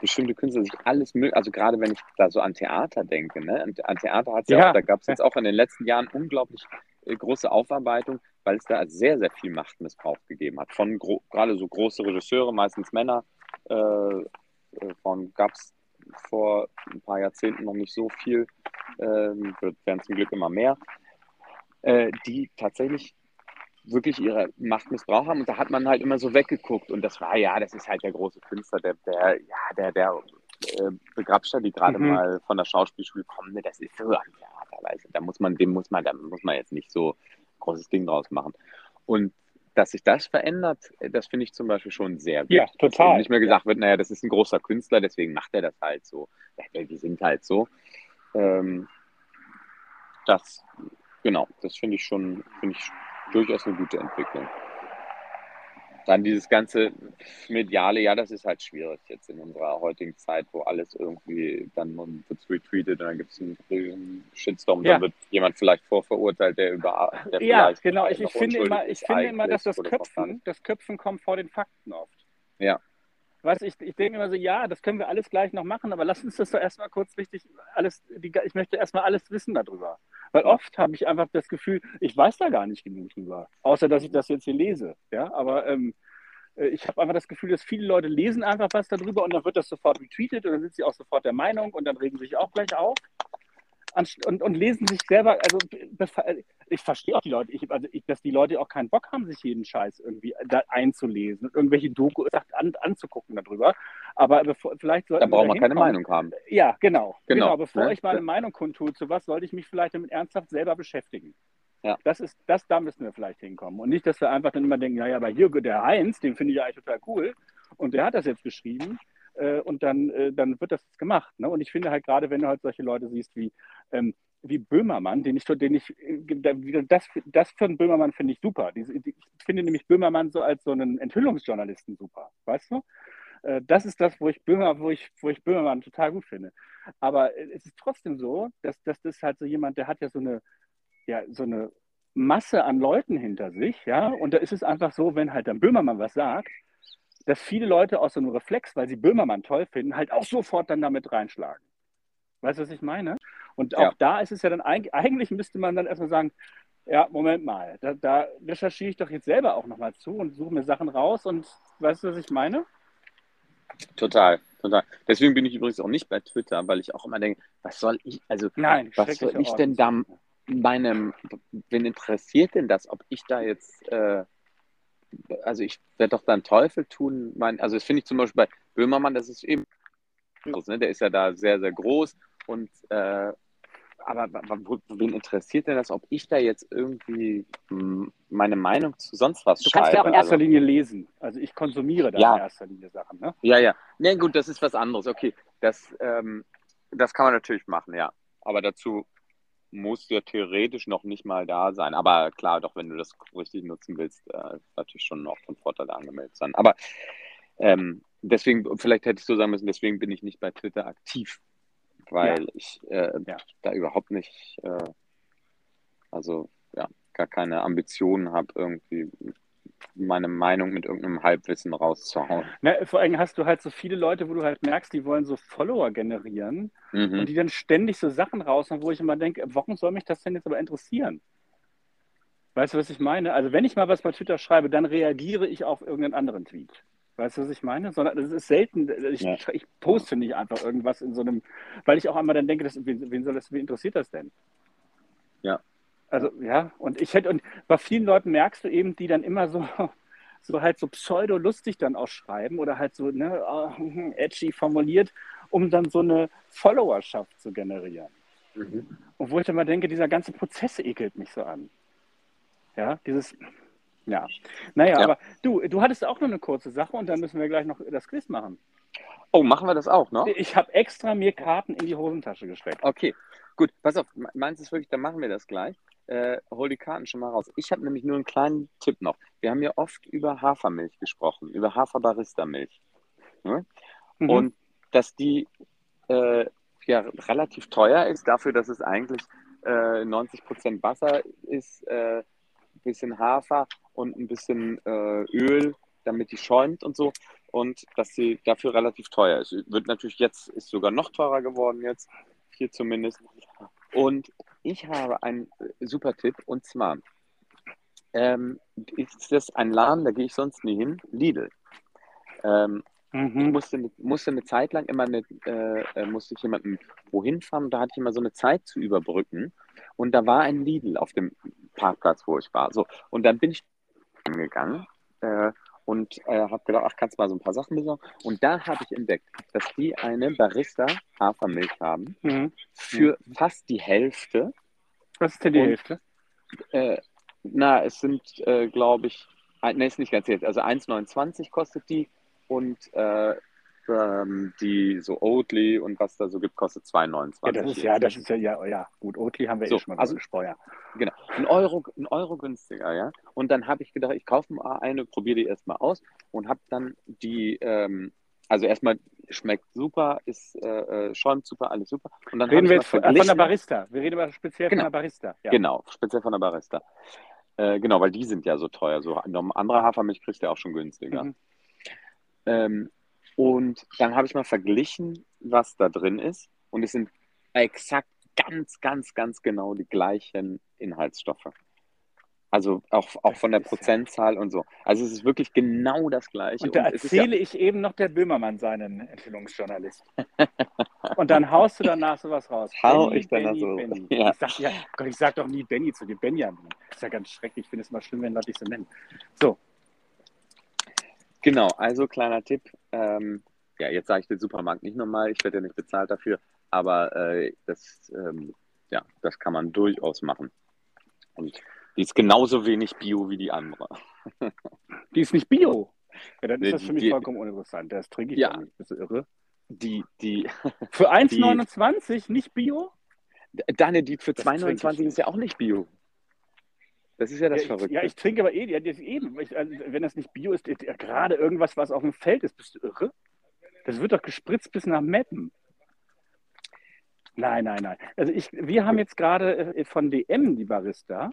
bestimmte Künstler sich alles mögen. Also gerade wenn ich da so an Theater denke, ne? An Theater hat es ja, ja, auch, da gab es jetzt auch in den letzten Jahren unglaublich äh, große Aufarbeitung, weil es da sehr, sehr viel Machtmissbrauch gegeben hat. Von gerade so große Regisseure, meistens Männer, äh, davon gab es vor ein paar Jahrzehnten noch nicht so viel, ähm, werden zum Glück immer mehr, äh, die tatsächlich wirklich ihre Macht missbraucht haben. Und da hat man halt immer so weggeguckt. Und das war, ja, das ist halt der große Künstler, der, der, ja, der, der äh, Begrabster, die gerade mhm. mal von der Schauspielschule kommen, ne, das ist so ein Theaterweise. Da muss man, dem muss man, da muss man jetzt nicht so großes Ding draus machen. Und dass sich das verändert, das finde ich zum Beispiel schon sehr gut. Ja, total. Dass nicht mehr gesagt wird, naja, das ist ein großer Künstler, deswegen macht er das halt so. Die sind halt so. Ähm, das, genau, das finde ich schon, finde ich durchaus eine gute Entwicklung. Dann dieses ganze Mediale, ja, das ist halt schwierig jetzt in unserer heutigen Zeit, wo alles irgendwie dann wird retweetet und dann gibt es einen Shitstorm, ja. dann wird jemand vielleicht vorverurteilt, der über der Ja, genau. Ich, ich finde immer, ich finde immer, dass das Köpfen, das Köpfen kommt vor den Fakten oft. Ja. Weißt ich, ich denke immer so, ja, das können wir alles gleich noch machen, aber lass uns das doch erstmal kurz richtig alles, die, ich möchte erstmal alles wissen darüber. Weil oft habe ich einfach das Gefühl, ich weiß da gar nicht genug drüber, außer dass ich das jetzt hier lese. Ja, aber ähm, äh, ich habe einfach das Gefühl, dass viele Leute lesen einfach was darüber und dann wird das sofort retweetet und dann sind sie auch sofort der Meinung und dann regen sie sich auch gleich auf und, und lesen sich selber, also ich verstehe auch die Leute, ich, also ich, dass die Leute auch keinen Bock haben, sich jeden Scheiß irgendwie da einzulesen und irgendwelche Doku an, anzugucken darüber. Aber bevor, vielleicht sollten Da braucht man keine Meinung haben. Ja, genau. Genau, genau bevor ja. ich meine Meinung kundtue zu was, sollte ich mich vielleicht damit ernsthaft selber beschäftigen. Ja. Das ist, das, da müssen wir vielleicht hinkommen. Und nicht, dass wir einfach dann immer denken, naja, aber hier der Heinz, den finde ich ja eigentlich total cool. Und der hat das jetzt geschrieben äh, und dann, äh, dann wird das gemacht. Ne? Und ich finde halt gerade, wenn du halt solche Leute siehst wie, ähm, wie Böhmermann, den ich, den ich, äh, das, das einen Böhmermann finde ich super. Ich finde nämlich Böhmermann so als so einen Enthüllungsjournalisten super, weißt du? Äh, das ist das, wo ich, Böhmer, wo, ich, wo ich Böhmermann total gut finde. Aber äh, es ist trotzdem so, dass, dass das halt so jemand, der hat ja so eine, ja, so eine Masse an Leuten hinter sich, ja, und da ist es einfach so, wenn halt dann Böhmermann was sagt, dass viele Leute aus so einem Reflex, weil sie Böhmermann toll finden, halt auch sofort dann damit reinschlagen. Weißt du, was ich meine? Und auch ja. da ist es ja dann eigentlich, müsste man dann erstmal sagen, ja, Moment mal, da, da recherchiere ich doch jetzt selber auch nochmal zu und suche mir Sachen raus und weißt du, was ich meine? Total, total. Deswegen bin ich übrigens auch nicht bei Twitter, weil ich auch immer denke, was soll ich, also Nein, was soll ich denn da meinem, wen interessiert denn das, ob ich da jetzt äh, also ich werde doch dann Teufel tun. Mein, also das finde ich zum Beispiel bei Böhmermann, das ist eben, ne? der ist ja da sehr, sehr groß und äh, aber wen interessiert denn das, ob ich da jetzt irgendwie hm, meine Meinung zu sonst was du schreibe? Du kannst ja auch in erster also, Linie lesen. Also ich konsumiere da ja. in erster Linie Sachen. Ne? Ja, ja. Ne, gut, das ist was anderes. Okay, das, ähm, das kann man natürlich machen, ja. Aber dazu muss ja theoretisch noch nicht mal da sein. Aber klar, doch, wenn du das richtig nutzen willst, äh, ist natürlich schon noch von Vorteil angemeldet sein. Aber ähm, deswegen, vielleicht hätte ich so sagen müssen, deswegen bin ich nicht bei Twitter aktiv, weil ja. ich äh, ja. da überhaupt nicht, äh, also ja, gar keine Ambitionen habe, irgendwie meine Meinung mit irgendeinem Halbwissen rauszuhauen. Na, vor allem hast du halt so viele Leute, wo du halt merkst, die wollen so Follower generieren mhm. und die dann ständig so Sachen raushauen, wo ich immer denke, warum soll mich das denn jetzt aber interessieren? Weißt du, was ich meine? Also wenn ich mal was bei Twitter schreibe, dann reagiere ich auf irgendeinen anderen Tweet. Weißt du, was ich meine? Sondern es ist selten, ich, ja. ich, poste nicht einfach irgendwas in so einem, weil ich auch einmal dann denke, das, wen, wen soll das, wen interessiert das denn? Ja. Also ja, und ich hätte, und bei vielen Leuten merkst du eben, die dann immer so, so halt so pseudo-lustig dann auch schreiben oder halt so ne, uh, edgy formuliert, um dann so eine Followerschaft zu generieren. Mhm. Und wo ich dann mal denke, dieser ganze Prozess ekelt mich so an. Ja, dieses, ja. Naja, ja. aber du, du hattest auch noch eine kurze Sache und dann müssen wir gleich noch das Quiz machen. Oh, machen wir das auch, ne? Ich habe extra mir Karten in die Hosentasche gesteckt. Okay, gut. Pass auf, meinst du wirklich, dann machen wir das gleich? äh, hol die Karten schon mal raus. Ich habe nämlich nur einen kleinen Tipp noch. Wir haben ja oft über Hafermilch gesprochen, über Haferbarista-Milch. Ne? Mhm. Und dass die äh, ja relativ teuer ist, dafür, dass es eigentlich äh, 90% Wasser ist, ein äh, bisschen Hafer und ein bisschen äh, Öl, damit die schäumt und so. Und dass sie dafür relativ teuer ist. Wird natürlich jetzt, ist sogar noch teurer geworden jetzt, hier zumindest. Und ich habe einen super Tipp und zwar ähm, ist das ein Laden, da gehe ich sonst nie hin, Lidl. Ähm, Ich Mhm. musste, eine- musste eine Zeit lang immer eine, äh, äh, musste ich jemanden wohin fahren da hatte ich immer so eine Zeit zu überbrücken. Und da war ein Lidl auf dem Parkplatz, wo ich war. So, und dann bin ich gegangen äh, und äh, habe gedacht, ach, kannst du mal so ein paar Sachen besorgen. Und da habe ich entdeckt, dass die eine Barista Hafermilch haben Mhm. für fast die Hälfte. Was ist denn die Und- Hälfte? Äh, na, es sind, äh, glaube ich, ne, ist nicht ganz jetzt. Also 1,29 kostet die und äh, ähm, die so Oatly und was da so gibt, kostet 2,29. Ja, das ist ja, das ist ja, ja, ja, gut, Oatly haben wir So, eh schon mal also- gesprochen. Ja. Genau, ein Euro, ein Euro günstiger, ja. Und dann habe ich gedacht, ich kaufe mal eine, probiere die erstmal aus und habe dann die, ähm, also erstmal schmeckt super, ist äh, äh, schäumt super, alles super. Und dann Reden wir jetzt von, äh, von der. Barista. Wir reden aber speziell Genau. von der Barista. Ja. Genau, speziell von der Barista. Äh, genau, weil die sind ja so teuer. So andere Hafermilch kriegst du ja auch schon günstiger. Mhm. Ähm, und dann habe ich mal verglichen, was da drin ist. Und es sind exakt ganz, ganz, ganz genau die gleichen Inhaltsstoffe. Also auch, auch von der Prozentzahl und so. Also es ist wirklich genau das Gleiche. Und da es ist ja, erzähle ich eben noch der Böhmermann seinen Enthüllungsjournalist. Und dann haust du danach sowas raus. Hau Benny, ich danach so- Benny. Ja. Ich sag, ja, Gott, ich sag doch nie Benny zu dir, Benjamin. Das ist ja ganz schrecklich. Ich finde es mal schlimm, wenn Leute dich so nennen. So, genau, also kleiner Tipp. Ähm, ja, jetzt sage ich den Supermarkt nicht nochmal, ich werde ja nicht bezahlt dafür, aber äh, das, ähm, ja, das kann man durchaus machen. Und die ist genauso wenig Bio wie die andere. die ist nicht Bio. Ja, dann ist das für mich die- vollkommen uninteressant. Das trinke ich Ja. nicht. Bist du irre? Die, die, Für 1,29 nicht Bio? deine, die für Das trinke ich 2,29 ist ja auch nicht Bio. Das ist ja das ja, ich, Verrückte. ja, ich trinke aber eh, ja, eben, ich, also, wenn das nicht Bio ist, ja, gerade irgendwas, was auf dem Feld ist, bist du irre? Das wird doch gespritzt bis nach Meppen. Nein, nein, nein. Also ich, wir haben jetzt gerade äh, von DM die Barista.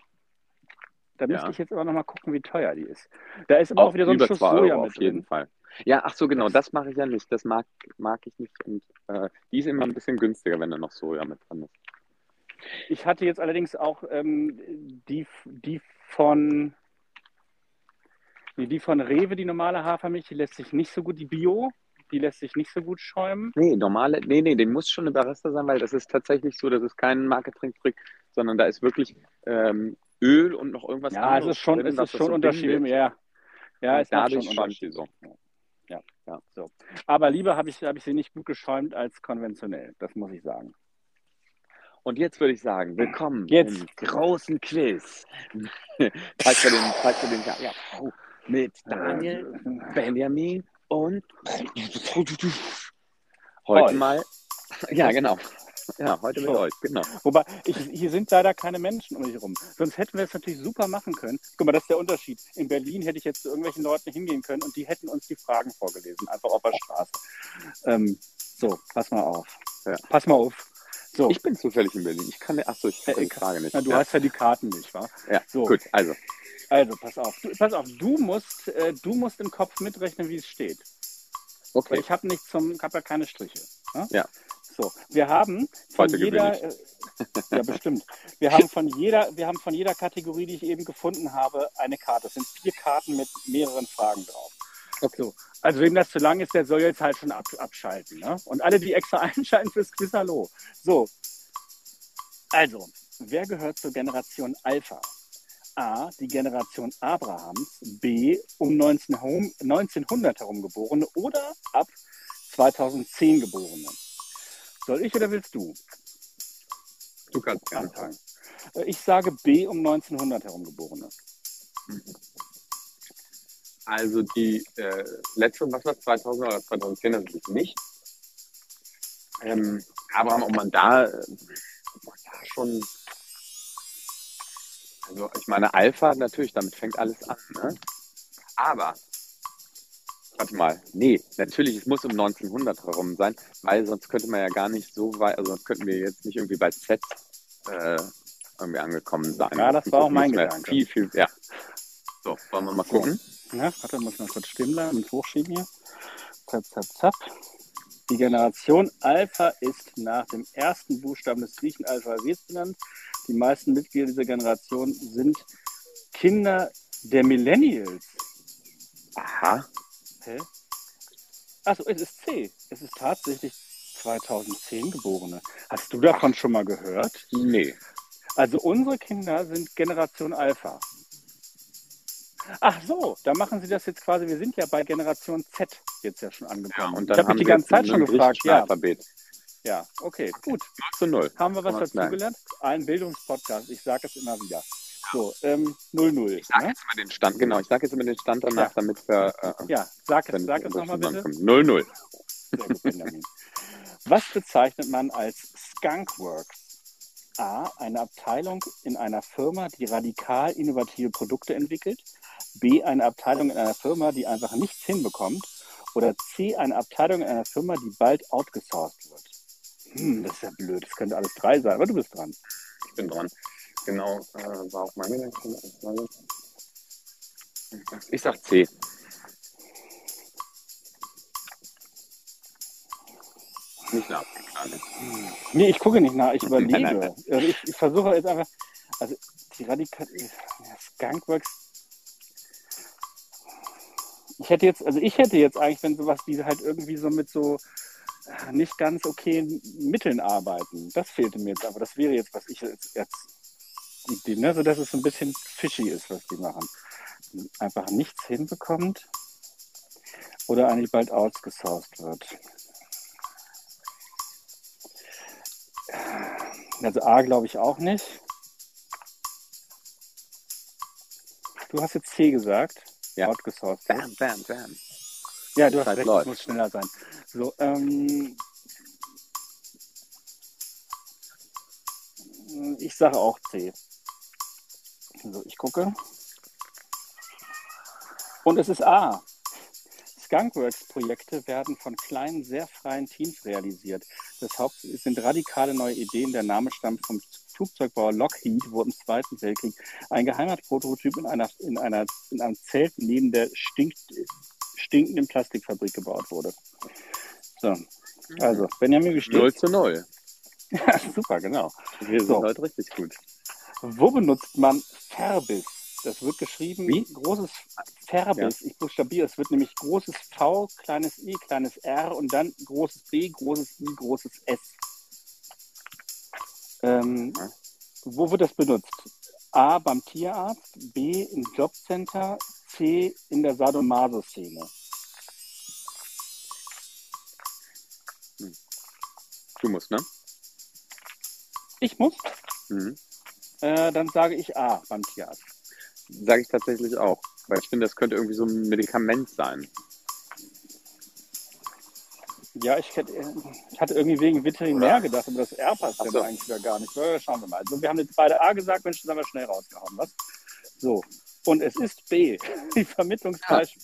Da müsste Ja. ich jetzt aber noch mal gucken, wie teuer die ist. Da ist aber auch, wieder so ein Schuss 2 Euro Soja auf mit jeden drin. Fall. Ja, ach so, genau, Das- das mache ich ja nicht. Das mag, mag ich nicht. Und äh, die ist immer ein bisschen günstiger, wenn da noch Soja mit dran ist. Ich hatte jetzt allerdings auch ähm, die, die von die von Rewe, die normale Hafermilch, die lässt sich nicht so gut, die Bio, die lässt sich nicht so gut schäumen. Nee, normale, nee, nee, den muss schon eine Barista sein, weil das ist tatsächlich so, das ist kein Marketing-Trick, sondern da ist wirklich ähm, Öl und noch irgendwas Ja, es anderes ist schon, drin, es ist schon so Unterschied. Ja, ja es dadurch schon Unterschied. so. Ja, Ja. so. Aber lieber habe ich, habe ich sie nicht gut geschäumt als konventionell, das muss ich sagen. Und jetzt würde ich sagen, willkommen Jetzt. im großen Quiz. falls wir den, falls wir den, ja, oh, mit Daniel, Benjamin und heute mal, ja, genau. Ja, heute mit euch, genau. Wobei, ich, hier sind leider keine Menschen um mich herum. Sonst hätten wir es natürlich super machen können. Guck mal, das ist der Unterschied. In Berlin hätte ich jetzt zu irgendwelchen Leuten hingehen können und die hätten uns die Fragen vorgelesen, einfach auf der Straße. Ähm, so, pass mal auf. Ja. Pass mal auf. So, Ich bin zufällig in Berlin. Ich kann, achso, ich Äh, kann die Frage nicht. na, du ja. hast ja die Karten nicht, wa? ja, so. gut, also. Also, pass auf. Du, pass auf, du musst, äh, du musst im Kopf mitrechnen, wie es steht. Weil Okay. ich habe nicht zum, habe ja keine Striche. Ne? Ja. So, wir haben von Heute jeder, äh, ja bestimmt, wir haben von jeder, wir haben von jeder Kategorie, die ich eben gefunden habe, eine Karte. Es sind vier Karten mit mehreren Fragen drauf. Okay. So, also wem das zu lang ist, der soll jetzt halt schon ab, abschalten. Ne? Und alle, die extra einschalten fürs Quiz, hallo. So, also, wer gehört zur Generation Alpha? A, die Generation Abrahams, B, um 19 herum- 1900 herum geborene oder ab 2010 geborene. Soll ich oder willst du Du kannst gerne anfangen? Ich sage B, um 1900 herum geborene. Also die äh, letzte, was war 2000 oder 2010, das ist nicht. Ähm, Abraham, ob man da, äh, man da schon, also ich meine Alpha natürlich, damit fängt alles an, ne? Aber, warte mal, nee, natürlich, es muss um 1900 herum sein, weil sonst könnte man ja gar nicht so weit, also sonst könnten wir jetzt nicht irgendwie bei Z äh, irgendwie angekommen sein. Ja, das war auch mein Gedanke. Viel, viel, ja. So, wollen wir mal gucken? Ja, warte, muss ich mal kurz stehen bleiben und hochschieben hier. Zap, zap, zap. Die Generation Alpha ist nach dem ersten Buchstaben des griechischen Alphabets benannt. Die meisten Mitglieder dieser Generation sind Kinder der Millennials. Aha. Hä? Achso, es ist C. Es ist tatsächlich 2010 Geborene. Hast du davon schon mal gehört? Nee. Also unsere Kinder sind Generation Alpha. Ach so, da machen sie das jetzt quasi. Wir sind ja bei Generation Z jetzt ja schon angekommen. und ich dann habe haben mich die ganze Zeit schon gefragt. Ja, Alphabet. ja, okay, gut. 0 zu 0. Haben wir was dazugelernt? Ein Bildungspodcast. Ich sage es immer wieder. So, ähm, 0-0. Ich sage Ne? jetzt immer den Stand, genau, ich sage jetzt immer den Stand danach, Ja. damit wir äh, Ja, sag es, sag es nochmal bitte. 0-0. Sehr gut, Benjamin. Was bezeichnet man als Skunkworks? A. Eine Abteilung in einer Firma, die radikal innovative Produkte entwickelt. B. Eine Abteilung in einer Firma, die einfach nichts hinbekommt. Oder C. Eine Abteilung in einer Firma, die bald outgesourced wird. Hm, das ist ja blöd. Das könnte alles drei sein, aber du bist dran. Ich bin dran. Genau, äh, war auch meine Frage. Ich sag C. Nicht nachgeschlagen. Nee, ich gucke nicht nach, ich überlege. Also ich, ich versuche jetzt einfach, also die radikal, Skunkworks. Ich hätte jetzt, also ich hätte jetzt eigentlich, wenn sowas, die halt irgendwie so mit so äh, nicht ganz okayen Mitteln arbeiten. Das fehlte mir jetzt, aber das wäre jetzt, was ich jetzt, jetzt die, ne, so dass es so ein bisschen fishy ist, was die machen. Einfach nichts hinbekommt oder eigentlich bald outgesourced wird. Also A glaube ich auch nicht. Du hast jetzt C gesagt. Ja. Outgesourced. Bam, bam, bam. Ja, du hast Zeit recht, läuft. es muss schneller sein. So, ähm, ich sage auch C. So, ich gucke. Und es ist A. Skunkworks-Projekte werden von kleinen, sehr freien Teams realisiert. Das Haupt sind radikale neue Ideen. Der Name stammt vom Flugzeugbauer Lockheed, wo im Zweiten Weltkrieg ein geheimer Prototyp in, einer, in, einer, in einem Zelt neben der stinkt, stinkenden Plastikfabrik gebaut wurde. So, also, Benjamin 0 gesteht. zu 0. Ja, super, genau. Wir sind So. heute richtig gut. Wo benutzt man Verbis? Das wird geschrieben, Wie? großes Verbis. Ich buchstabiere, es wird nämlich großes V, kleines i, kleines r und dann großes B, großes I, großes S. Ähm, wo wird das benutzt? A beim Tierarzt, B im Jobcenter, C in der Sadomaso-Szene. Du musst, ne? Ich muss, Mhm. äh, dann sage ich A beim Tierarzt. Sage ich tatsächlich auch. Weil ich finde, das könnte irgendwie so ein Medikament sein. Ja, ich, hätte, ich hatte irgendwie wegen Veterinär gedacht, aber das R passt ja so. eigentlich wieder gar nicht. Ja, schauen wir mal. Also wir haben jetzt beide A gesagt, Mensch, das haben wir schnell rausgehauen, was? So. Und es ist B. Die Vermittlungsbeispiel.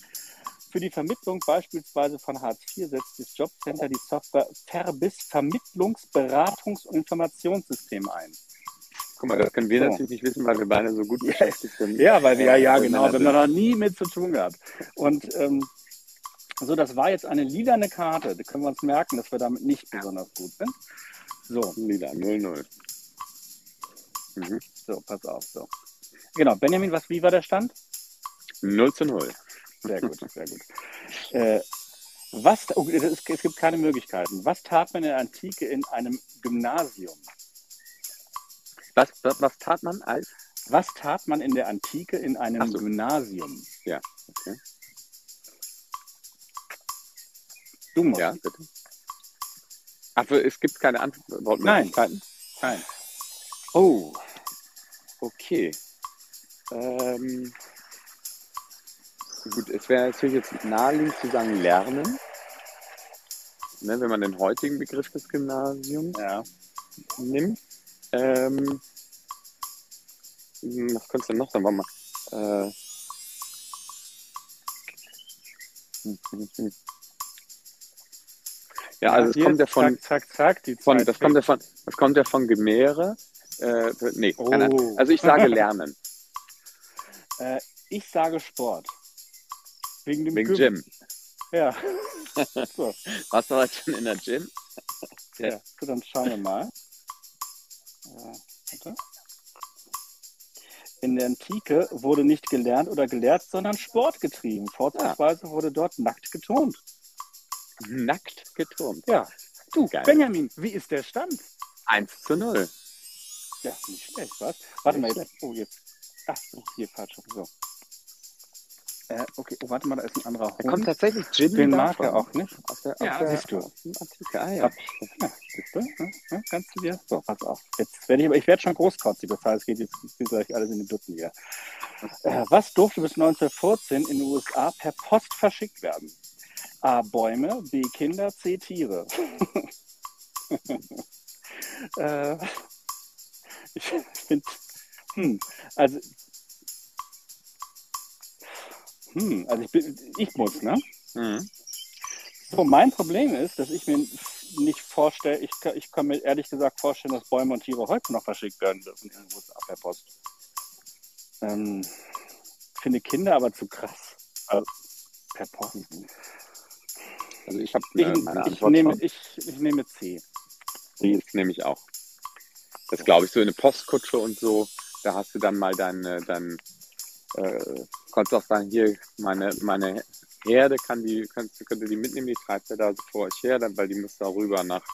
Für die Vermittlung beispielsweise von Hartz IV setzt das Jobcenter die Software Verbis Vermittlungs-, Beratungs- und Informationssystem ein. Guck mal, das können wir So. natürlich nicht wissen, weil wir beide so gut beschäftigt sind. Ja, weil wir ja, ja, Äh, genau, wir haben da noch nie mit zu tun gehabt. Und ähm, so, das war jetzt eine lilane Karte. Da können wir uns merken, dass wir damit nicht besonders gut sind. So, Lila, 0-0. Mhm. so, pass auf. So. Genau, Benjamin, was, wie war der Stand? 0 zu 0. Sehr gut, sehr gut. Äh, was, oh, es, es gibt keine Möglichkeiten. Was tat man in der Antike in einem Gymnasium? Was, was, tat man als? Was tat man in der Antike in einem so. Gymnasium? Ja, okay. Du musst. Ja, bitte. Ach, so, es gibt keine Antwortmöglichkeiten? Nein. Oh, okay. Ähm, gut, es wäre natürlich jetzt naheliegend zu sagen lernen, ne, wenn man den heutigen Begriff des Gymnasiums Ja. nimmt. Ähm, hm, was könnte es denn noch sein? Warte mal. Äh. Ja, also es kommt ja von, Zack, zack, zack. Die von das kommt ja von, das kommt ja von Gemäre. Äh, nee, keine. Oh. also ich sage lernen, Äh, ich sage Sport. Wegen dem wegen Gym. Gym. Ja. so, Warst du heute schon in der Gym? ja. so, dann schauen wir mal. Äh. In der Antike wurde nicht gelernt oder gelehrt, sondern Sport getrieben. Vorzugsweise wurde dort nackt getont. Nackt geturnt. Ja. Du, Geil. Benjamin, wie ist der Stand? 1 zu 0. Ja, nicht schlecht, was? Warte mal, jetzt. Oh, jetzt. Ach, hier falsch. So. Äh, okay, oh, warte mal, da ist ein anderer Da kommt tatsächlich Jimmy Den mag er auch nicht. Aus der, Ja, der, siehst du. Artikel. Ah, ja. Ja, siehst du? Ja, kannst du dir? So, pass auf. Jetzt werde ich, aber ich werde schon großkotzig, das heißt, es geht jetzt geht gleich alles in den Dutzend hier. Äh, was durfte bis 1914 in den USA per Post verschickt werden? A. Bäume, B. Kinder, C. Tiere. äh, ich finde, hm, also, hm, also ich, bin, ich muss, ne? Mhm. So, mein Problem ist, dass ich mir nicht vorstelle, ich, kann- ich kann mir ehrlich gesagt vorstellen, dass Bäume und Tiere heute noch verschickt werden dürfen USA per Post. Ähm, finde Kinder aber zu krass. Also, per Post. Also ich habe Ich, äh, meine ich, Antwort nehme, ich, ich nehme C. Die ist nämlich auch. Das glaube ich so in eine Postkutsche und so. Da hast du dann mal deine, dein, äh, kannst auch sagen, hier, meine, meine Herde kann die, kannst, könnte die mitnehmen, die treibt er da so vor euch her, dann, weil die muss da rüber nach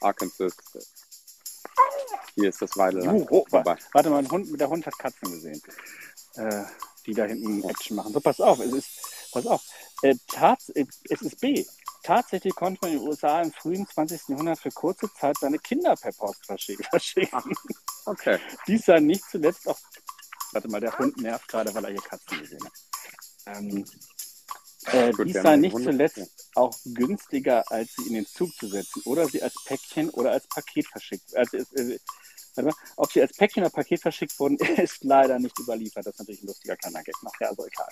Arkansas. Hier ist das Weideland Oh, oh, vorbei. Warte mal, Hund, der Hund hat Katzen gesehen, äh, die da hinten Action machen. So, pass auf, es ist, pass auf, äh, tats, äh, es ist B. Tatsächlich konnte man in den USA im frühen 20. Jahrhundert für kurze Zeit seine Kinder per Post verschicken. verschicken. Okay. Dies sei nicht zuletzt auch, warte mal, der Hund nervt gerade, weil er hier Katzen gesehen hat. Ähm, äh, Gut, dies sei nicht Hunde. zuletzt auch günstiger, als sie in den Zug zu setzen oder sie als Päckchen oder als Paket verschickt. Also, äh, warte mal, ob sie als Päckchen oder Paket verschickt wurden, ist leider nicht überliefert. Das ist natürlich ein lustiger kleiner Gag nachher, also egal.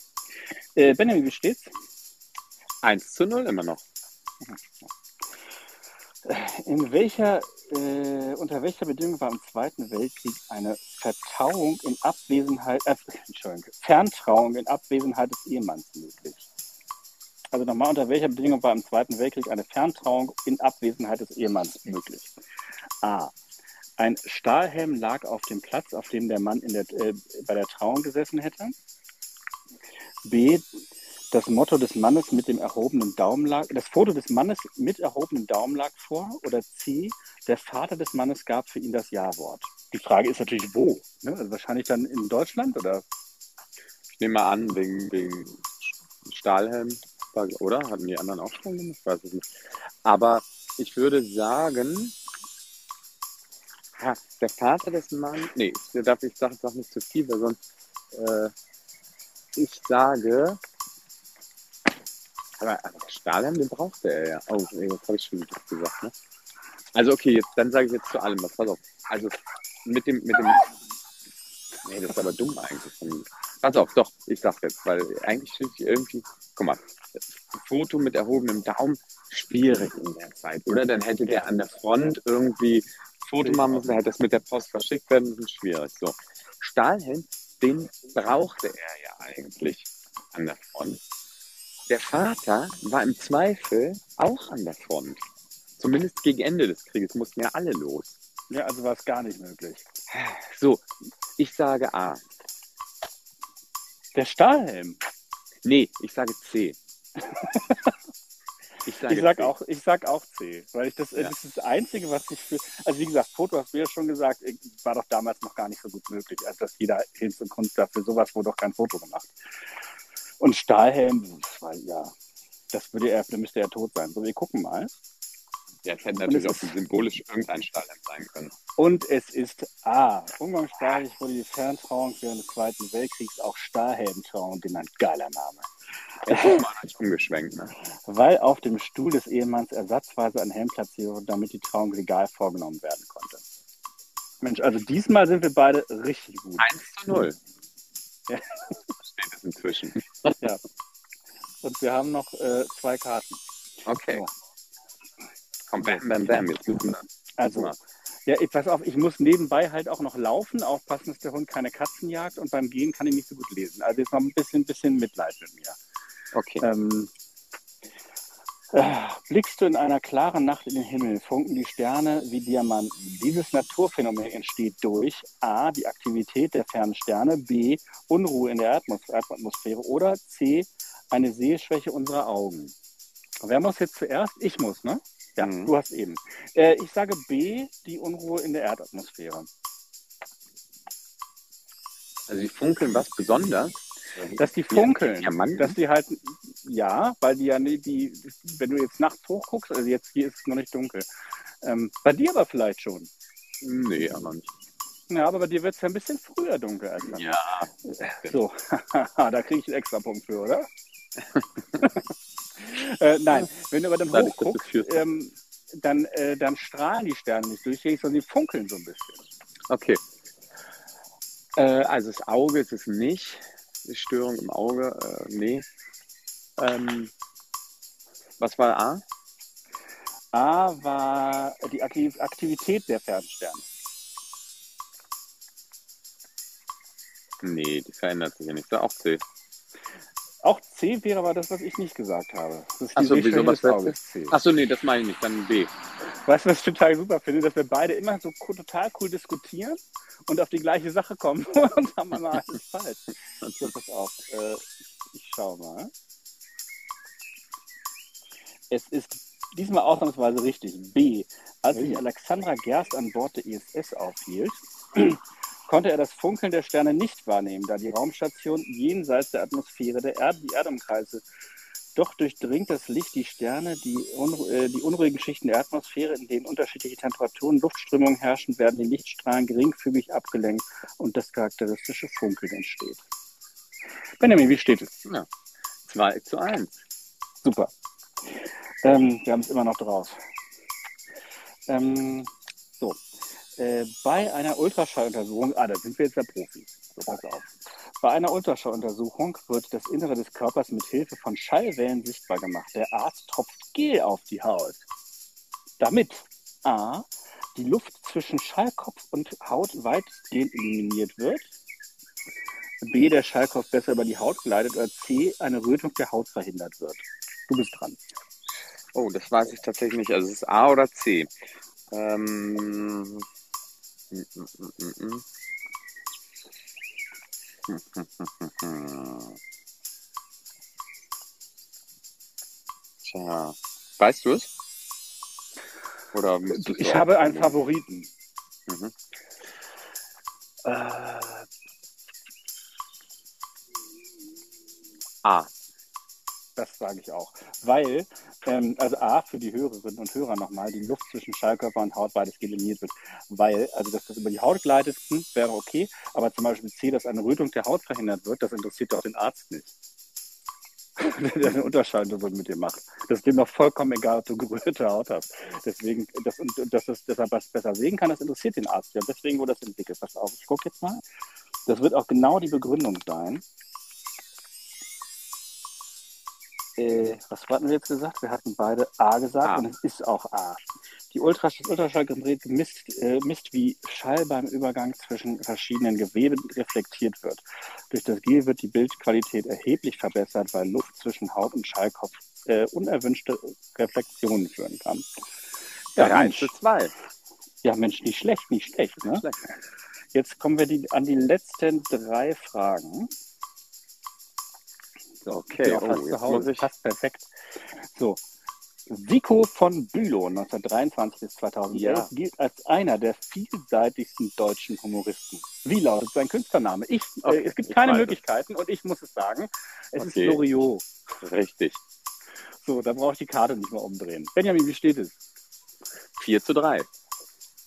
Äh, Benjamin, wie steht's? 1 zu 0 immer noch. In welcher, äh, unter welcher Bedingung war im Zweiten Weltkrieg eine Vertrauung in Abwesenheit, äh, Entschuldigung, Ferntrauung in Abwesenheit des Ehemanns möglich? Also nochmal, unter welcher Bedingung war im Zweiten Weltkrieg eine Ferntrauung in Abwesenheit des Ehemanns möglich? A. Ein Stahlhelm lag auf dem Platz, auf dem der Mann der, äh, bei der Trauung gesessen hätte. B. Das Motto des Mannes mit dem erhobenen Daumen lag, das Foto des Mannes mit erhobenem Daumen lag vor. Oder C. Der Vater des Mannes gab für ihn das Ja-Wort. Die Frage ist natürlich, wo? Ne? Also wahrscheinlich dann in Deutschland oder? Ich nehme mal an, wegen, wegen Stahlhelm, oder? Hatten die anderen auch Stahlhelm? Ich weiß es nicht. Aber ich würde sagen, ha, der Vater des Mannes, nee, ich darf ich sag nicht zu viel, weil sonst, äh, ich sage, aber aber Stahlhelm, den brauchte er ja. Oh, nee, jetzt habe ich schon gesagt, ne? Also okay, jetzt, dann sage ich jetzt zu allem was. Pass auf. Also mit dem, mit dem, nee, das ist aber dumm eigentlich. Pass auf, doch, ich sag jetzt, weil eigentlich finde ich irgendwie, guck mal, Foto mit erhobenem Daumen, schwierig in der Zeit, oder? Dann hätte der an der Front irgendwie Foto machen müssen, hätte das mit der Post verschickt werden müssen, schwierig. So. Stahlhelm, den brauchte er ja eigentlich an der Front. Der Vater war im Zweifel auch an der Front. Zumindest gegen Ende des Krieges mussten ja alle los. Ja, also war es gar nicht möglich. So, ich sage A. Der Stahlhelm. Nee, ich sage C. Ich sage, Ich sag C. auch, ich sag auch C, weil ich das, Ja. das ist das Einzige, was ich für, also wie gesagt, Foto hast du ja schon gesagt, äh, war doch damals noch gar nicht so gut möglich, also dass jeder Hinz und Kunst dafür sowas wurde doch kein Foto gemacht. Und Stahlhelm, weil ja, das würde er, dann müsste er tot sein. So, wir gucken mal. Ja, es hätte es natürlich auch symbolisch irgendein Stahlhelm sein können. Und es ist A. Umgangssprachlich wurde die Ferntrauung während des Zweiten Weltkriegs auch Stahlhelmtrauung genannt. Geiler Name. Jetzt ist mal nicht umgeschwenkt, ne? Weil auf dem Stuhl des Ehemanns ersatzweise ein Helm platziert wurde, damit die Trauung legal vorgenommen werden konnte. Mensch, also diesmal sind wir beide richtig gut. 1 zu 0. Ja. Steht es inzwischen. Ja. Und wir haben noch äh, zwei Karten. Okay. So. Komm, bam, bam, bam. Jetzt müssen wir. Also, Mal. ja, ich pass auf, ich muss nebenbei halt auch noch laufen, aufpassen, dass der Hund keine Katzen jagt und beim Gehen kann ich nicht so gut lesen. Also jetzt noch ein bisschen, bisschen Mitleid mit mir. Okay. Ähm, äh, blickst du in einer klaren Nacht in den Himmel, funken die Sterne wie Diamanten. Dieses Naturphänomen entsteht durch A. die Aktivität der fernen Sterne, B. Unruhe in der Atmos Atmosphäre oder C. eine Sehschwäche unserer Augen. Wer muss jetzt zuerst? Ich muss, ne? Ja, Mhm. du hast eben. Äh, ich sage B, die Unruhe in der Erdatmosphäre. Also die funkeln was besonders. Dass die funkeln, Diamanten? dass die halt, ja, weil die ja nie, die, wenn du jetzt nachts hochguckst, also jetzt hier ist es noch nicht dunkel. Ähm, bei dir aber vielleicht schon. Nee, aber nicht. Ja, aber bei dir wird es ja ein bisschen früher dunkel mir. Ja. So, da kriege ich einen extra Punkt für, oder? äh, nein, wenn du dass du hochguckst, ähm, dann, äh, dann strahlen die Sterne nicht durchgängig, sondern die funkeln so ein bisschen. Okay. Äh, also das Auge ist es nicht. Störung im Auge, äh, nee. Ähm, was war A? A war die Aktiv- Aktivität der Fernsterne. Nee, die verändert sich ja nicht. Ist auch C. Auch C wäre aber das, was ich nicht gesagt habe. Das ist Ach so, die wieso, was. Achso, nee, das meine ich nicht. Dann B. Weißt du, was ich total super finde? Dass wir beide immer so total cool diskutieren und auf die gleiche Sache kommen und haben immer alles falsch. So, pass auf. Äh, ich schau mal. Es ist diesmal ausnahmsweise richtig. B. Als sich Alexandra Gerst an Bord der ISS aufhielt, konnte er das Funkeln der Sterne nicht wahrnehmen, da die Raumstation jenseits der Atmosphäre der Erde die Erde umkreiste. Doch durchdringt das Licht die Sterne, die, unru äh, die unruhigen Schichten der Atmosphäre, in denen unterschiedliche Temperaturen, Luftströmungen herrschen, werden die Lichtstrahlen geringfügig abgelenkt und das charakteristische Funkeln entsteht. Benjamin, wie steht es? 2 zu 1. Super. Ähm, wir haben es immer noch drauf. Ähm, so. Äh, bei einer Ultraschalluntersuchung, ah, da sind wir jetzt der Profis. So, pass auf. Bei einer Ultraschalluntersuchung wird das Innere des Körpers mit Hilfe von Schallwellen sichtbar gemacht. Der Arzt tropft Gel auf die Haut. Damit A. Die Luft zwischen Schallkopf und Haut weitgehend eliminiert wird. B. Der Schallkopf besser über die Haut gleitet. Oder C. Eine Rötung der Haut verhindert wird. Du bist dran. Oh, das weiß ich tatsächlich nicht. Also es ist A oder C. Ähm, Tja, weißt du es? Oder du Ich habe einen Favoriten. Mhm. Äh, A. das sage ich auch. Weil, ähm, also A, für die Hörerinnen und Hörer nochmal, die Luft zwischen Schallkörper und Haut beides eliminiert wird. Weil, also dass das über die Haut gleitet, hm, wäre okay. Aber zum Beispiel C, dass eine Rötung der Haut verhindert wird, das interessiert doch den Arzt nicht. Der eine Unterscheidung mit dir macht. Das ist dem doch vollkommen egal, ob du gerührte Haut hast. Deswegen, das, und, und dass, das, er was besser sehen kann, das interessiert den Arzt ja. Deswegen wurde das entwickelt. Pass auf, ich gucke jetzt mal. Das wird auch genau die Begründung sein. Äh, was hatten wir jetzt gesagt? Wir hatten beide A gesagt A. und es ist auch A. Die Ultrasch das Ultraschallgerät misst, äh, misst, wie Schall beim Übergang zwischen verschiedenen Geweben reflektiert wird. Durch das Gel wird die Bildqualität erheblich verbessert, weil Luft zwischen Haut und Schallkopf äh, unerwünschte Reflexionen führen kann. Ja, Ja, 1 Mensch. zu 2. ja, Mensch, nicht schlecht, nicht schlecht. Ne? Schlecht. Jetzt kommen wir die, an die letzten drei Fragen. Okay, ja, oh, fast zu jetzt Hause. Passt perfekt. So. Vico von Bülow, 1923 bis 2011, Ja. gilt als einer der vielseitigsten deutschen Humoristen. Wie lautet sein Künstlername? Ich, Okay, äh, es gibt keine weiß es. Möglichkeiten und ich muss es sagen. Es Okay. ist Loriot. Richtig. So, da brauche ich die Karte nicht mehr umdrehen. Benjamin, wie steht es? 4 zu 3.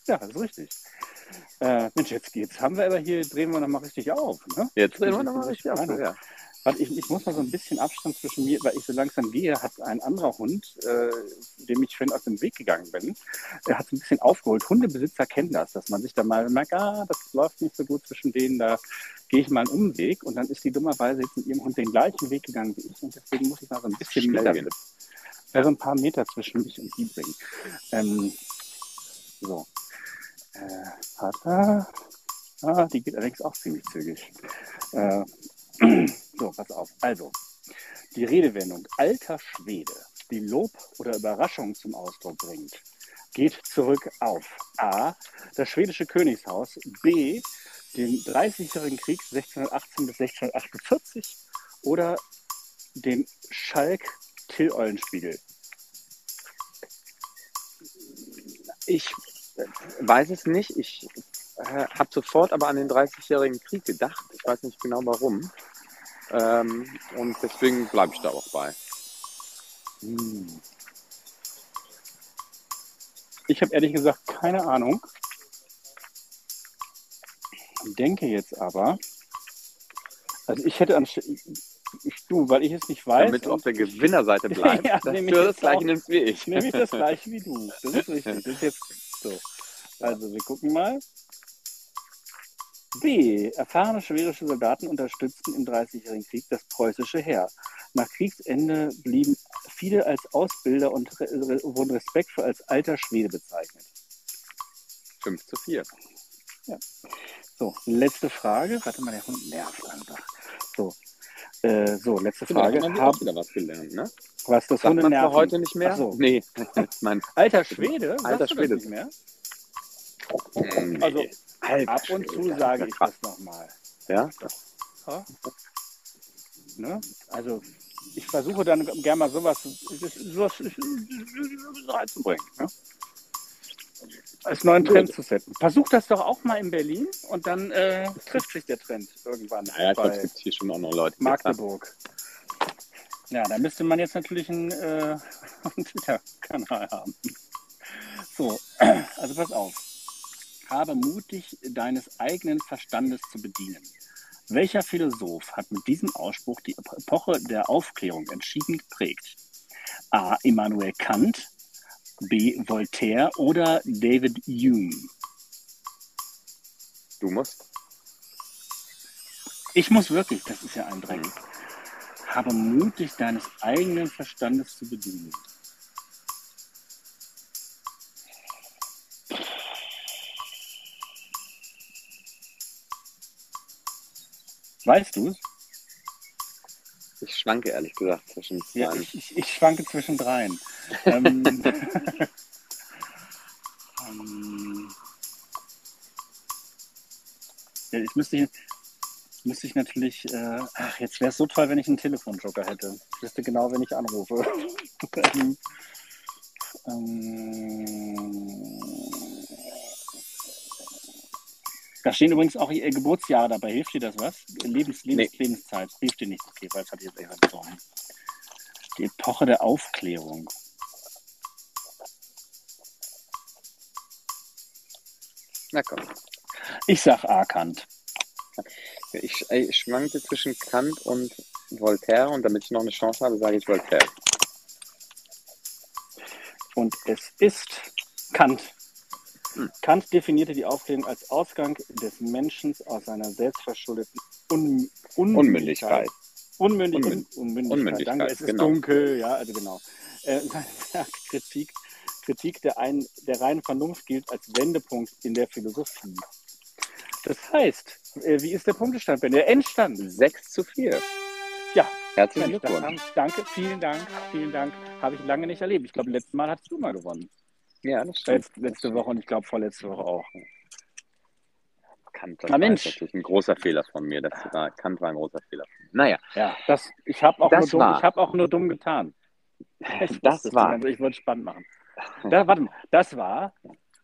Ja, das ist richtig. Äh, Mensch, jetzt geht's. Haben wir aber hier, drehen wir nochmal richtig auf. Ne? Jetzt drehen wir nochmal richtig auf. Ja. Warte, ich, ich muss mal so ein bisschen Abstand zwischen mir, weil ich so langsam gehe, hat ein anderer Hund, äh, dem ich vorhin aus dem Weg gegangen bin, der hat so ein bisschen aufgeholt. Hundebesitzer kennen das, dass man sich da mal merkt, ah, das läuft nicht so gut zwischen denen, da gehe ich mal einen Umweg und dann ist die dummerweise jetzt mit ihrem Hund den gleichen Weg gegangen wie ich und deswegen muss ich mal so ein bisschen Schneller gehen. Also ein paar Meter zwischen mich und die bringen. Ähm, so. Äh, warte. Ah, die geht allerdings auch ziemlich zügig. Äh, so, pass auf. Also, die Redewendung alter Schwede, die Lob oder Überraschung zum Ausdruck bringt, geht zurück auf A. das schwedische Königshaus, B. den Dreißigjährigen Krieg 1618 bis 1648 oder den Schalk-Till-Eulenspiegel. Ich weiß es nicht. Ich äh, habe sofort aber an den Dreißigjährigen Krieg gedacht. Ich weiß nicht genau warum. Ähm, und deswegen bleibe ich da auch bei. Hm. Ich habe ehrlich gesagt keine Ahnung. Denke jetzt aber, also ich hätte an, ich, du, weil ich es nicht weiß. Damit du auf der Gewinnerseite bleibst, Ja, dass du das gleiche nimmst wie ich. nehme ich das gleiche wie du. Das ist richtig. Das ist jetzt so. Also wir gucken mal. B. Erfahrene schwerische Soldaten unterstützten im Dreißigjährigen Krieg das preußische Heer. Nach Kriegsende blieben viele als Ausbilder und re wurden respektvoll als alter Schwede bezeichnet. 5 zu 4. So, letzte Frage. Warte mal, der Hund nervt einfach. So, äh, so letzte Frage. haben wir Hab, auch wieder was gelernt, ne? was das Sagt Hunde nerven? heute nicht mehr? Ach so. Nee, mein, Alter Schwede? Alter Schwede. nicht mehr? Nee. Also, Alter Ab und zu sage ich ja das nochmal. Ja? Ja. Ne? Also ich versuche dann gerne mal sowas, sowas reinzubringen. Ne? Als neuen Trend zu setzen. Versuch das doch auch mal in Berlin und dann äh, trifft sich der Trend irgendwann Naja, ich glaube, es gibt hier schon auch noch Leute. Magdeburg. Ja, da müsste man jetzt natürlich einen, äh, einen Twitter-Kanal haben. So, also pass auf. Habe mutig deines eigenen Verstandes zu bedienen. Welcher Philosoph hat mit diesem Ausspruch die Epoche der Aufklärung entschieden geprägt? A. Immanuel Kant, B. Voltaire oder David Hume? Du musst. Ich muss wirklich, das ist ja ein Dreck. Habe mutig deines eigenen Verstandes zu bedienen. Weißt du es? Ich schwanke ehrlich gesagt zwischen zwei. Ja, ich, ich, ich schwanke zwischen dreien. ähm, ähm, ja, jetzt müsste ich, müsste ich natürlich, äh, ach, jetzt wäre es so toll, wenn ich einen Telefonjoker hätte. Ich wüsste genau, wenn ich anrufe. ähm, da stehen übrigens auch Ihr Geburtsjahre dabei. Hilft dir das was? Lebens, Lebens, Nee. Lebenszeit. Hilft dir nicht. Okay, weil es hat jetzt eher gezogen. Die Epoche der Aufklärung. Na komm. Ich sag A. Kant. Ich, ich schwankte zwischen Kant und Voltaire und damit ich noch eine Chance habe, sage ich Voltaire. Und es ist Kant. Kant definierte die Aufklärung als Ausgang des Menschen aus seiner selbstverschuldeten Un Unmündigkeit. Unmündig Unmün- Un Unmündigkeit. Unmündigkeit, Danke, es ist genau. dunkel, ja, also genau. Äh, Kritik, Kritik der, ein, der reinen Vernunft gilt als Wendepunkt in der Philosophie. Das heißt, äh, wie ist der Punktestand, Ben? Der Endstand. 6 zu 4. Ja, Herzlichen Glückwunsch. danke, vielen Dank, vielen Dank. Habe ich lange nicht erlebt. Ich glaube, letztes Mal hattest du mal gewonnen. Ja, das stimmt. Letz, letzte Woche und ich glaube vorletzte Woche auch. Kant, Na war natürlich ein großer Fehler von mir. Das war, Kant war ein großer Fehler von mir. Naja, Ja, das, ich habe auch, Das nur dumm- ich hab auch nur dumm getan. Ich Das war- also Ich wollte es spannend machen. Da, warte mal, das war.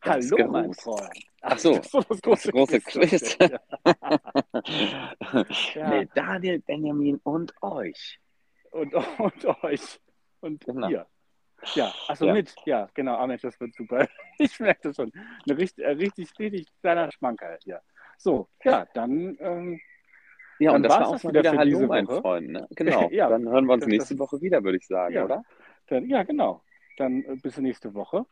Das Hallo, mein Freund. Ach so, das, große, das große Quiz. Ja. Ja. Mit Daniel, Benjamin und euch. Und, und euch. Und Genau. ihr. Ja, achso, Ja. mit. Ja, genau. Ah, Mensch, das wird super. Ich merke das schon. Eine richtig, äh, richtig, richtig kleiner Schmankerl hier. So, ja, dann. Ähm, Ja, Dann und das war auch mal wieder wieder für Hallo, mein. Freund. Ne? Genau. Ja, Dann hören wir uns das- nächste das- Woche wieder, würde ich sagen, Ja. oder? Dann, ja, genau. Dann äh, bis nächste Woche.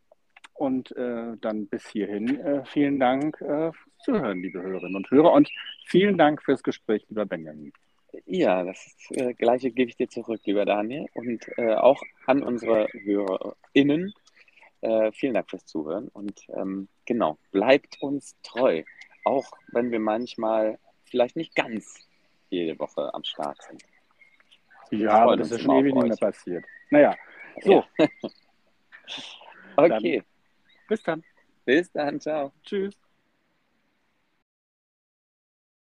Und äh, dann bis hierhin äh, vielen Dank äh, fürs Zuhören, liebe Hörerinnen und Hörer. Und vielen Dank fürs Gespräch, lieber Benjamin. Ja, das äh, gleiche gebe ich dir zurück, lieber Daniel. Und äh, auch an unsere HörerInnen. Äh, vielen Dank fürs Zuhören. Und ähm, genau, bleibt uns treu. Auch wenn wir manchmal vielleicht nicht ganz jede Woche am Start sind. Ja, aber das ist schon ewig nicht mehr passiert. Naja, so, Okay, bis dann. bis dann. Ciao. Tschüss.